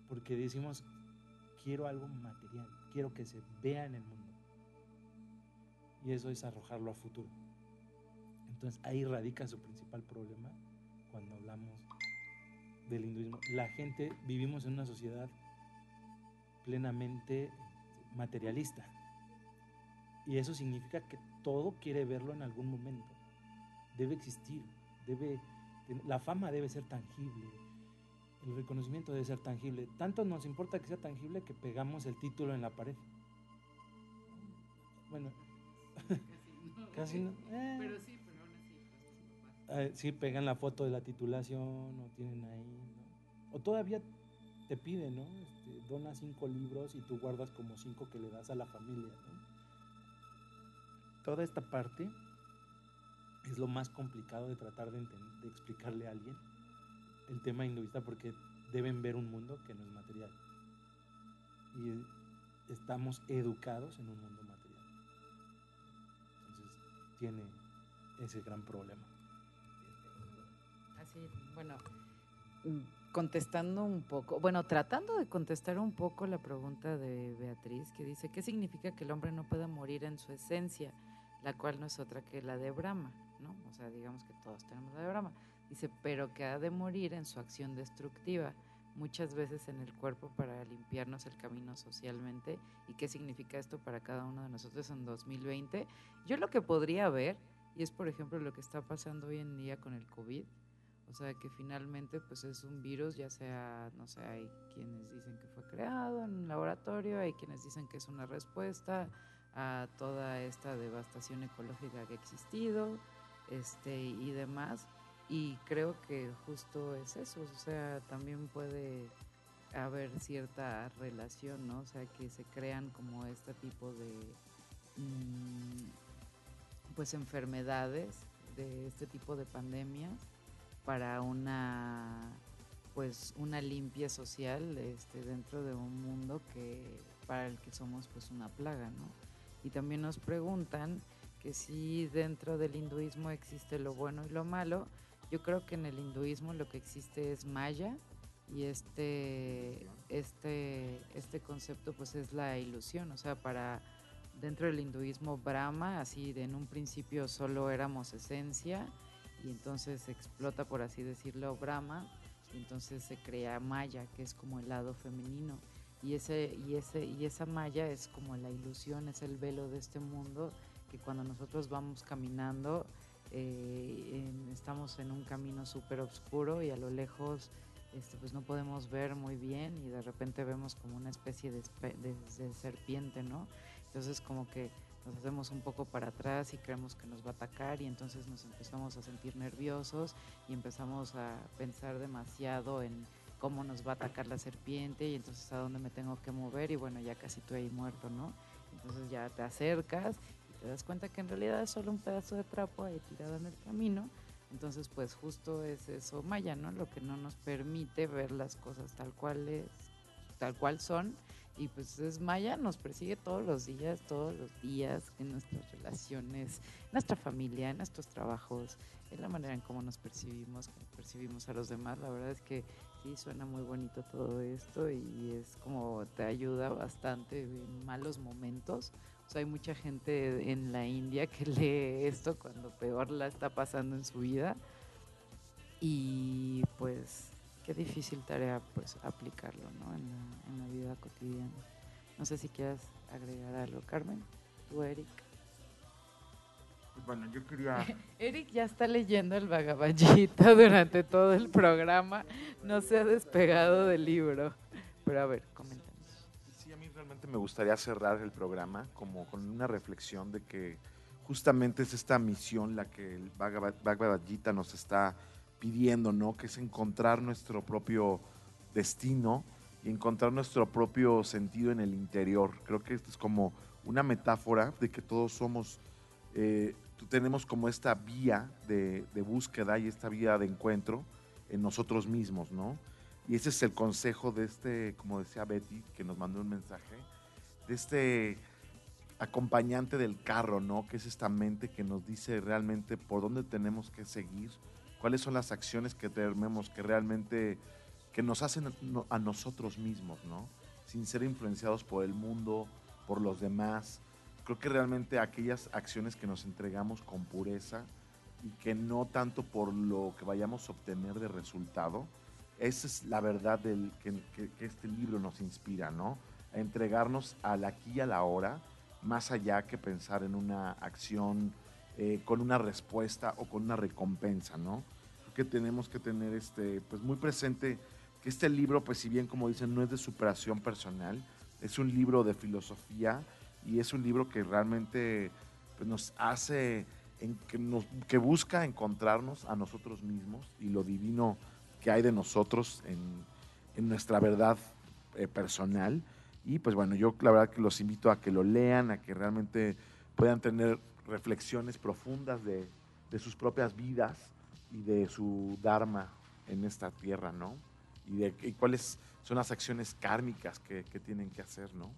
Porque decimos, quiero algo material, quiero que se vea en el mundo. Y eso es arrojarlo a futuro. Entonces ahí radica su principal problema cuando hablamos del hinduismo. La gente, vivimos en una sociedad plenamente materialista. Y eso significa que todo quiere verlo en algún momento. Debe existir, debe, la fama debe ser tangible, el reconocimiento debe ser tangible. Tanto nos importa que sea tangible que pegamos el título en la pared. Bueno, casi no. eh. Pero sí, pero aún así, pues, papás. Eh, sí, pegan la foto de la titulación o tienen ahí, ¿no? O todavía te piden, ¿no? Este, dona cinco libros y tú guardas como cinco que le das a la familia, ¿no? Toda esta parte es lo más complicado de tratar de, de explicarle a alguien el tema hinduista porque deben ver un mundo que no es material. y estamos educados en un mundo material. Tiene ese gran problema. Así, bueno, contestando un poco, bueno, tratando de contestar un poco la pregunta de Beatriz, que dice, ¿qué significa que el hombre no pueda morir en su esencia, la cual no es otra que la de Brahma, ¿no? O sea, digamos que todos tenemos la de Brahma. Dice, pero que ha de morir en su acción destructiva, muchas veces en el cuerpo para limpiarnos el camino socialmente. ¿Y qué significa esto para cada uno de nosotros en 2020? Yo lo que podría ver, y es por ejemplo lo que está pasando hoy en día con el COVID, o sea, que finalmente pues es un virus, ya sea, no sé, hay quienes dicen que fue creado en un laboratorio, hay quienes dicen que es una respuesta a toda esta devastación ecológica que ha existido, este y demás. Y creo que justo es eso, o sea, también puede haber cierta relación, ¿no? O sea, que se crean como este tipo de mm, pues enfermedades de este tipo de pandemias para una pues una limpia social este, dentro de un mundo que para el que somos pues una plaga, ¿no? Y también nos preguntan que si dentro del hinduismo existe lo bueno y lo malo. Yo creo que en el hinduismo lo que existe es Maya y este este este concepto pues es la ilusión, o sea, para dentro del hinduismo Brahma, así de en un principio solo éramos esencia y entonces explota, por así decirlo, Brahma, y entonces se crea Maya, que es como el lado femenino. Y, ese, y, ese, y esa Maya es como la ilusión, es el velo de este mundo, que cuando nosotros vamos caminando, eh, estamos en un camino súper oscuro y a lo lejos este, pues no podemos ver muy bien y de repente vemos como una especie de, de- de serpiente, ¿no? Entonces como que nos hacemos un poco para atrás y creemos que nos va a atacar y entonces nos empezamos a sentir nerviosos y empezamos a pensar demasiado en cómo nos va a atacar la serpiente y entonces a dónde me tengo que mover y bueno, ya casi estoy ahí muerto, ¿no? Entonces ya te acercas te das cuenta que en realidad es solo un pedazo de trapo ahí tirado en el camino. Entonces, pues justo es eso Maya, ¿no? Lo que no nos permite ver las cosas tal cual es, tal cual son. Y pues es Maya, nos persigue todos los días, todos los días, en nuestras relaciones, en nuestra familia, en nuestros trabajos, en la manera en cómo nos percibimos, cómo percibimos a los demás. La verdad es que sí suena muy bonito todo esto y es como te ayuda bastante en malos momentos. Hay mucha gente en la India que lee esto cuando peor la está pasando en su vida. Y pues qué difícil tarea pues aplicarlo ¿no? en, la, en la vida cotidiana. No sé si quieras agregar algo, Carmen. Tú, Eric. Bueno, yo quería... [LAUGHS] Eric ya está leyendo el Bhagavad Gita [LAUGHS] durante todo el programa. No se ha despegado del libro. Pero a ver, coméntanos. Realmente me gustaría cerrar el programa como con una reflexión de que justamente es esta misión la que el Bhagavad Gita nos está pidiendo, ¿no? Que es encontrar nuestro propio destino y encontrar nuestro propio sentido en el interior. Creo que esto es como una metáfora de que todos somos, eh, tenemos como esta vía de, de búsqueda y esta vía de encuentro en nosotros mismos, ¿no? Y ese es el consejo de este, como decía Betty, que nos mandó un mensaje, de este acompañante del carro, ¿no? Que es esta mente que nos dice realmente por dónde tenemos que seguir, cuáles son las acciones que tenemos que realmente, que nos hacen a, no- a nosotros mismos, ¿no? Sin ser influenciados por el mundo, por los demás. Creo que realmente aquellas acciones que nos entregamos con pureza y que no tanto por lo que vayamos a obtener de resultado, esa es la verdad del, que, este libro nos inspira, ¿no? A entregarnos al aquí y a la hora, más allá que pensar en una acción eh, con una respuesta o con una recompensa, ¿no? Creo que tenemos que tener este, pues muy presente que este libro, pues si bien como dicen, no es de superación personal, es un libro de filosofía y es un libro que realmente pues, nos hace, que busca encontrarnos a nosotros mismos y lo divino que hay de nosotros en, nuestra verdad eh, personal. Y pues bueno, yo la verdad que los invito a que lo lean, a que realmente puedan tener reflexiones profundas de, sus propias vidas y de su dharma en esta tierra, ¿no? Y de y cuál es son las acciones kármicas que, que tienen que hacer, ¿no?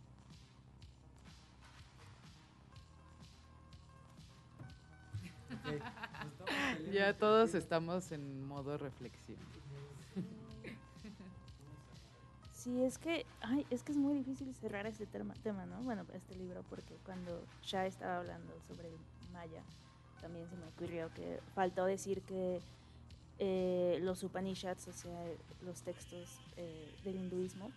[LAUGHS] Ya todos estamos en modo reflexión. Sí, es que, ay, es que es muy difícil cerrar este tema, tema, ¿no? Bueno, este libro, porque cuando ya estaba hablando sobre Maya, también se me ocurrió que faltó decir que eh, los Upanishads, o sea, los textos eh, del hinduismo,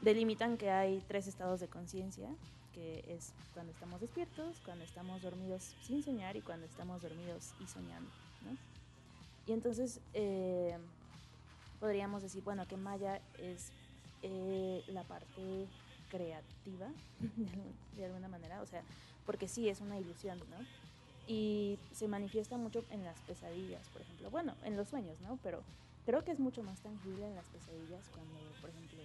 delimitan que hay tres estados de conciencia, que es cuando estamos despiertos, cuando estamos dormidos sin soñar y cuando estamos dormidos y soñando, ¿no? Y entonces eh, podríamos decir, bueno, que Maya es eh, la parte creativa, [LAUGHS] de, alguna manera, o sea, porque sí es una ilusión, ¿no? Y se manifiesta mucho en las pesadillas, por ejemplo, bueno, en los sueños, ¿no? Pero creo que es mucho más tangible en las pesadillas cuando, por ejemplo,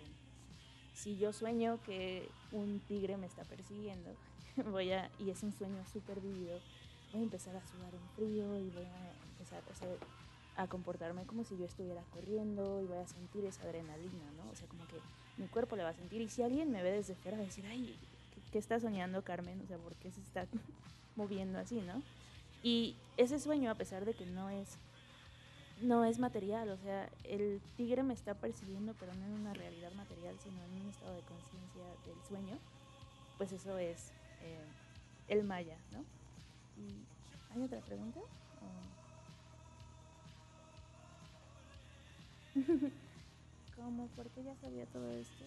si yo sueño que un tigre me está persiguiendo, [LAUGHS] voy a, y es un sueño súper vivido, voy a empezar a sudar en frío y voy a empezar o sea, a comportarme como si yo estuviera corriendo y voy a sentir esa adrenalina, ¿no? O sea, como que mi cuerpo le va a sentir. Y si alguien me ve desde fuera, va a decir, ay, ¿qué, está soñando Carmen? O sea, ¿por qué se está [LAUGHS] moviendo así, no? Y ese sueño, a pesar de que no es no es material, o sea, el tigre me está persiguiendo, pero no en una realidad material, sino en un estado de conciencia del sueño, pues eso es eh, el maya, ¿no? ¿Y ¿Hay otra pregunta? ¿O- [LAUGHS] ¿Cómo? ¿Por qué ya sabía todo esto?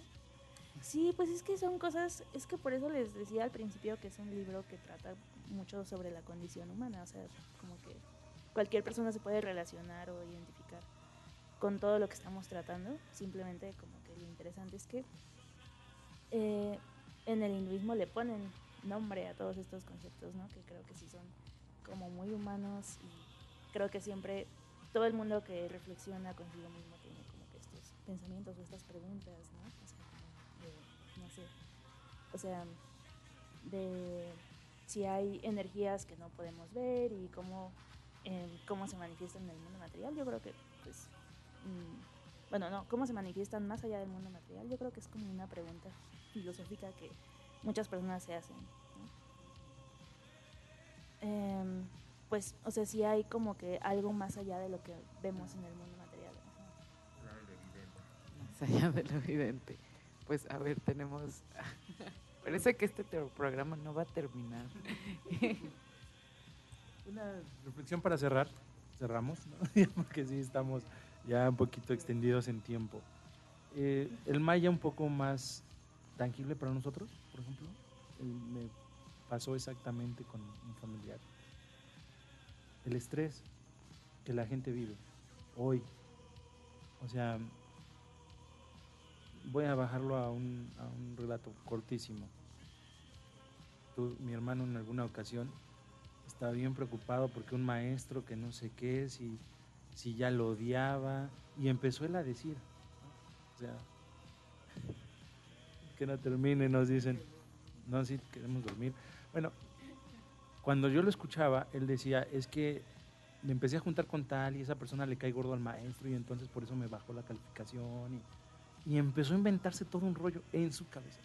Sí, pues es que son cosas, es que por eso les decía al principio que es un libro que trata mucho sobre la condición humana, o sea, como que cualquier persona se puede relacionar o identificar con todo lo que estamos tratando. Simplemente como que lo interesante es que eh, en el hinduismo le ponen nombre a todos estos conceptos, ¿no? Que creo que sí son como muy humanos y creo que siempre todo el mundo que reflexiona consigo mismo pensamientos o estas preguntas, ¿no? O sea, de, no sé, o sea, de si hay energías que no podemos ver y cómo en cómo se manifiestan en el mundo material, yo creo que, pues, mm, bueno, no, cómo se manifiestan más allá del mundo material, yo creo que es como una pregunta filosófica que muchas personas se hacen. Em, pues, o sea, si hay como que algo más allá de lo que vemos en el mundo material. Allá de lo evidente. Pues a ver, tenemos... [LAUGHS] Parece que este te- programa no va a terminar. [LAUGHS] Una reflexión para cerrar. Cerramos, ¿no? [LAUGHS] porque sí estamos ya un poquito extendidos en tiempo. Eh, el maya un poco más tangible para nosotros, por ejemplo. Me pasó exactamente con un familiar. El estrés que la gente vive hoy. O sea, voy a bajarlo a un, a un relato cortísimo. Mi hermano en alguna ocasión estaba bien preocupado porque un maestro que no sé qué, si, si ya lo odiaba, y empezó él a decir, o sea, [LAUGHS] que no termine, nos dicen, no, sí, queremos dormir. Bueno, cuando yo lo escuchaba, él decía, es que me empecé a juntar con tal y esa persona le cae gordo al maestro y entonces por eso me bajó la calificación y, y empezó a inventarse todo un rollo en su cabeza.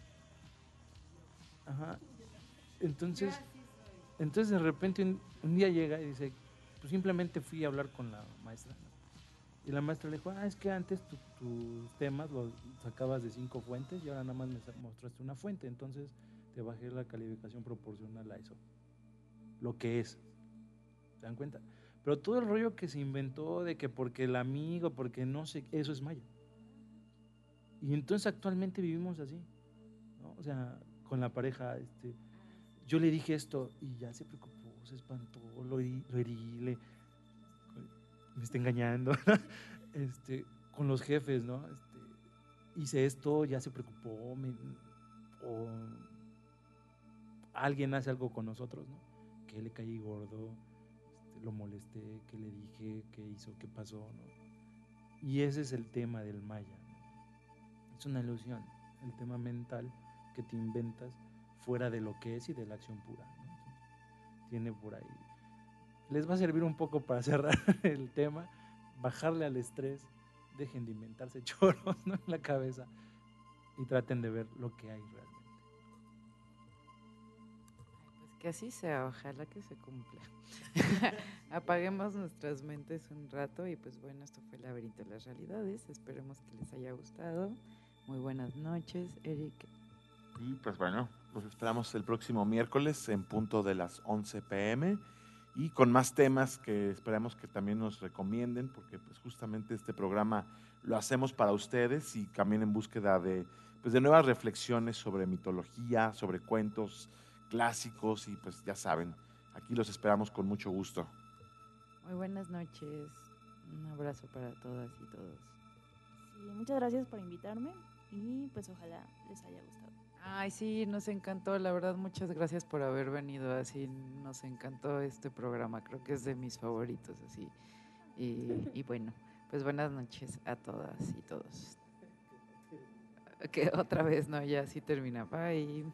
Ajá. Entonces, entonces de repente un, un día llega y dice, pues simplemente fui a hablar con la maestra. Y la maestra le dijo, ah, es que antes tu- tus temas los sacabas de cinco fuentes y ahora nada más me mostraste una fuente, entonces te bajé la calificación proporcional a eso. Lo que es. ¿Se dan cuenta? Pero todo el rollo que se inventó de que porque el amigo, porque no sé, eso es maya. Y entonces actualmente vivimos así. ¿no? O sea, con la pareja, este, yo le dije esto y ya se preocupó, se espantó, lo lo herí, le- me está engañando. [LAUGHS] este, con los jefes, ¿no? Este, hice esto, ya se preocupó, o alguien hace algo con nosotros, ¿no? Que le caí gordo, este, lo molesté, que le dije, qué hizo, qué pasó, ¿no? Y ese es el tema del maya. Es una ilusión, el tema mental que te inventas fuera de lo que es y de la acción pura. Tiene por ahí. Les va a servir un poco para [LAUGHS] cerrar el tema, bajarle al estrés dejen de inventarse [LAUGHS] choros ¿no? en la cabeza y traten de ver lo que hay realmente. Pues que así sea, ojalá que se cumpla. [LAUGHS] Apaguemos nuestras mentes un rato y pues bueno, esto fue el laberinto de las realidades. Esperemos que les haya gustado. Muy buenas noches, Eric. Y pues bueno, los esperamos el próximo miércoles en punto de las 11 pm y con más temas que esperamos que también nos recomienden porque pues justamente este programa lo hacemos para ustedes y también en búsqueda de pues de nuevas reflexiones sobre mitología, sobre cuentos clásicos y pues ya saben, aquí los esperamos con mucho gusto. Muy buenas noches. Un abrazo para todas y todos. Sí, muchas gracias por invitarme y pues ojalá les haya gustado. Ay, sí, nos encantó, la verdad, muchas gracias por haber venido así, nos encantó este programa, creo que es de mis favoritos, así. Y, bueno, pues buenas noches a todas y todos. Que otra vez, no, ya sí termina, bye.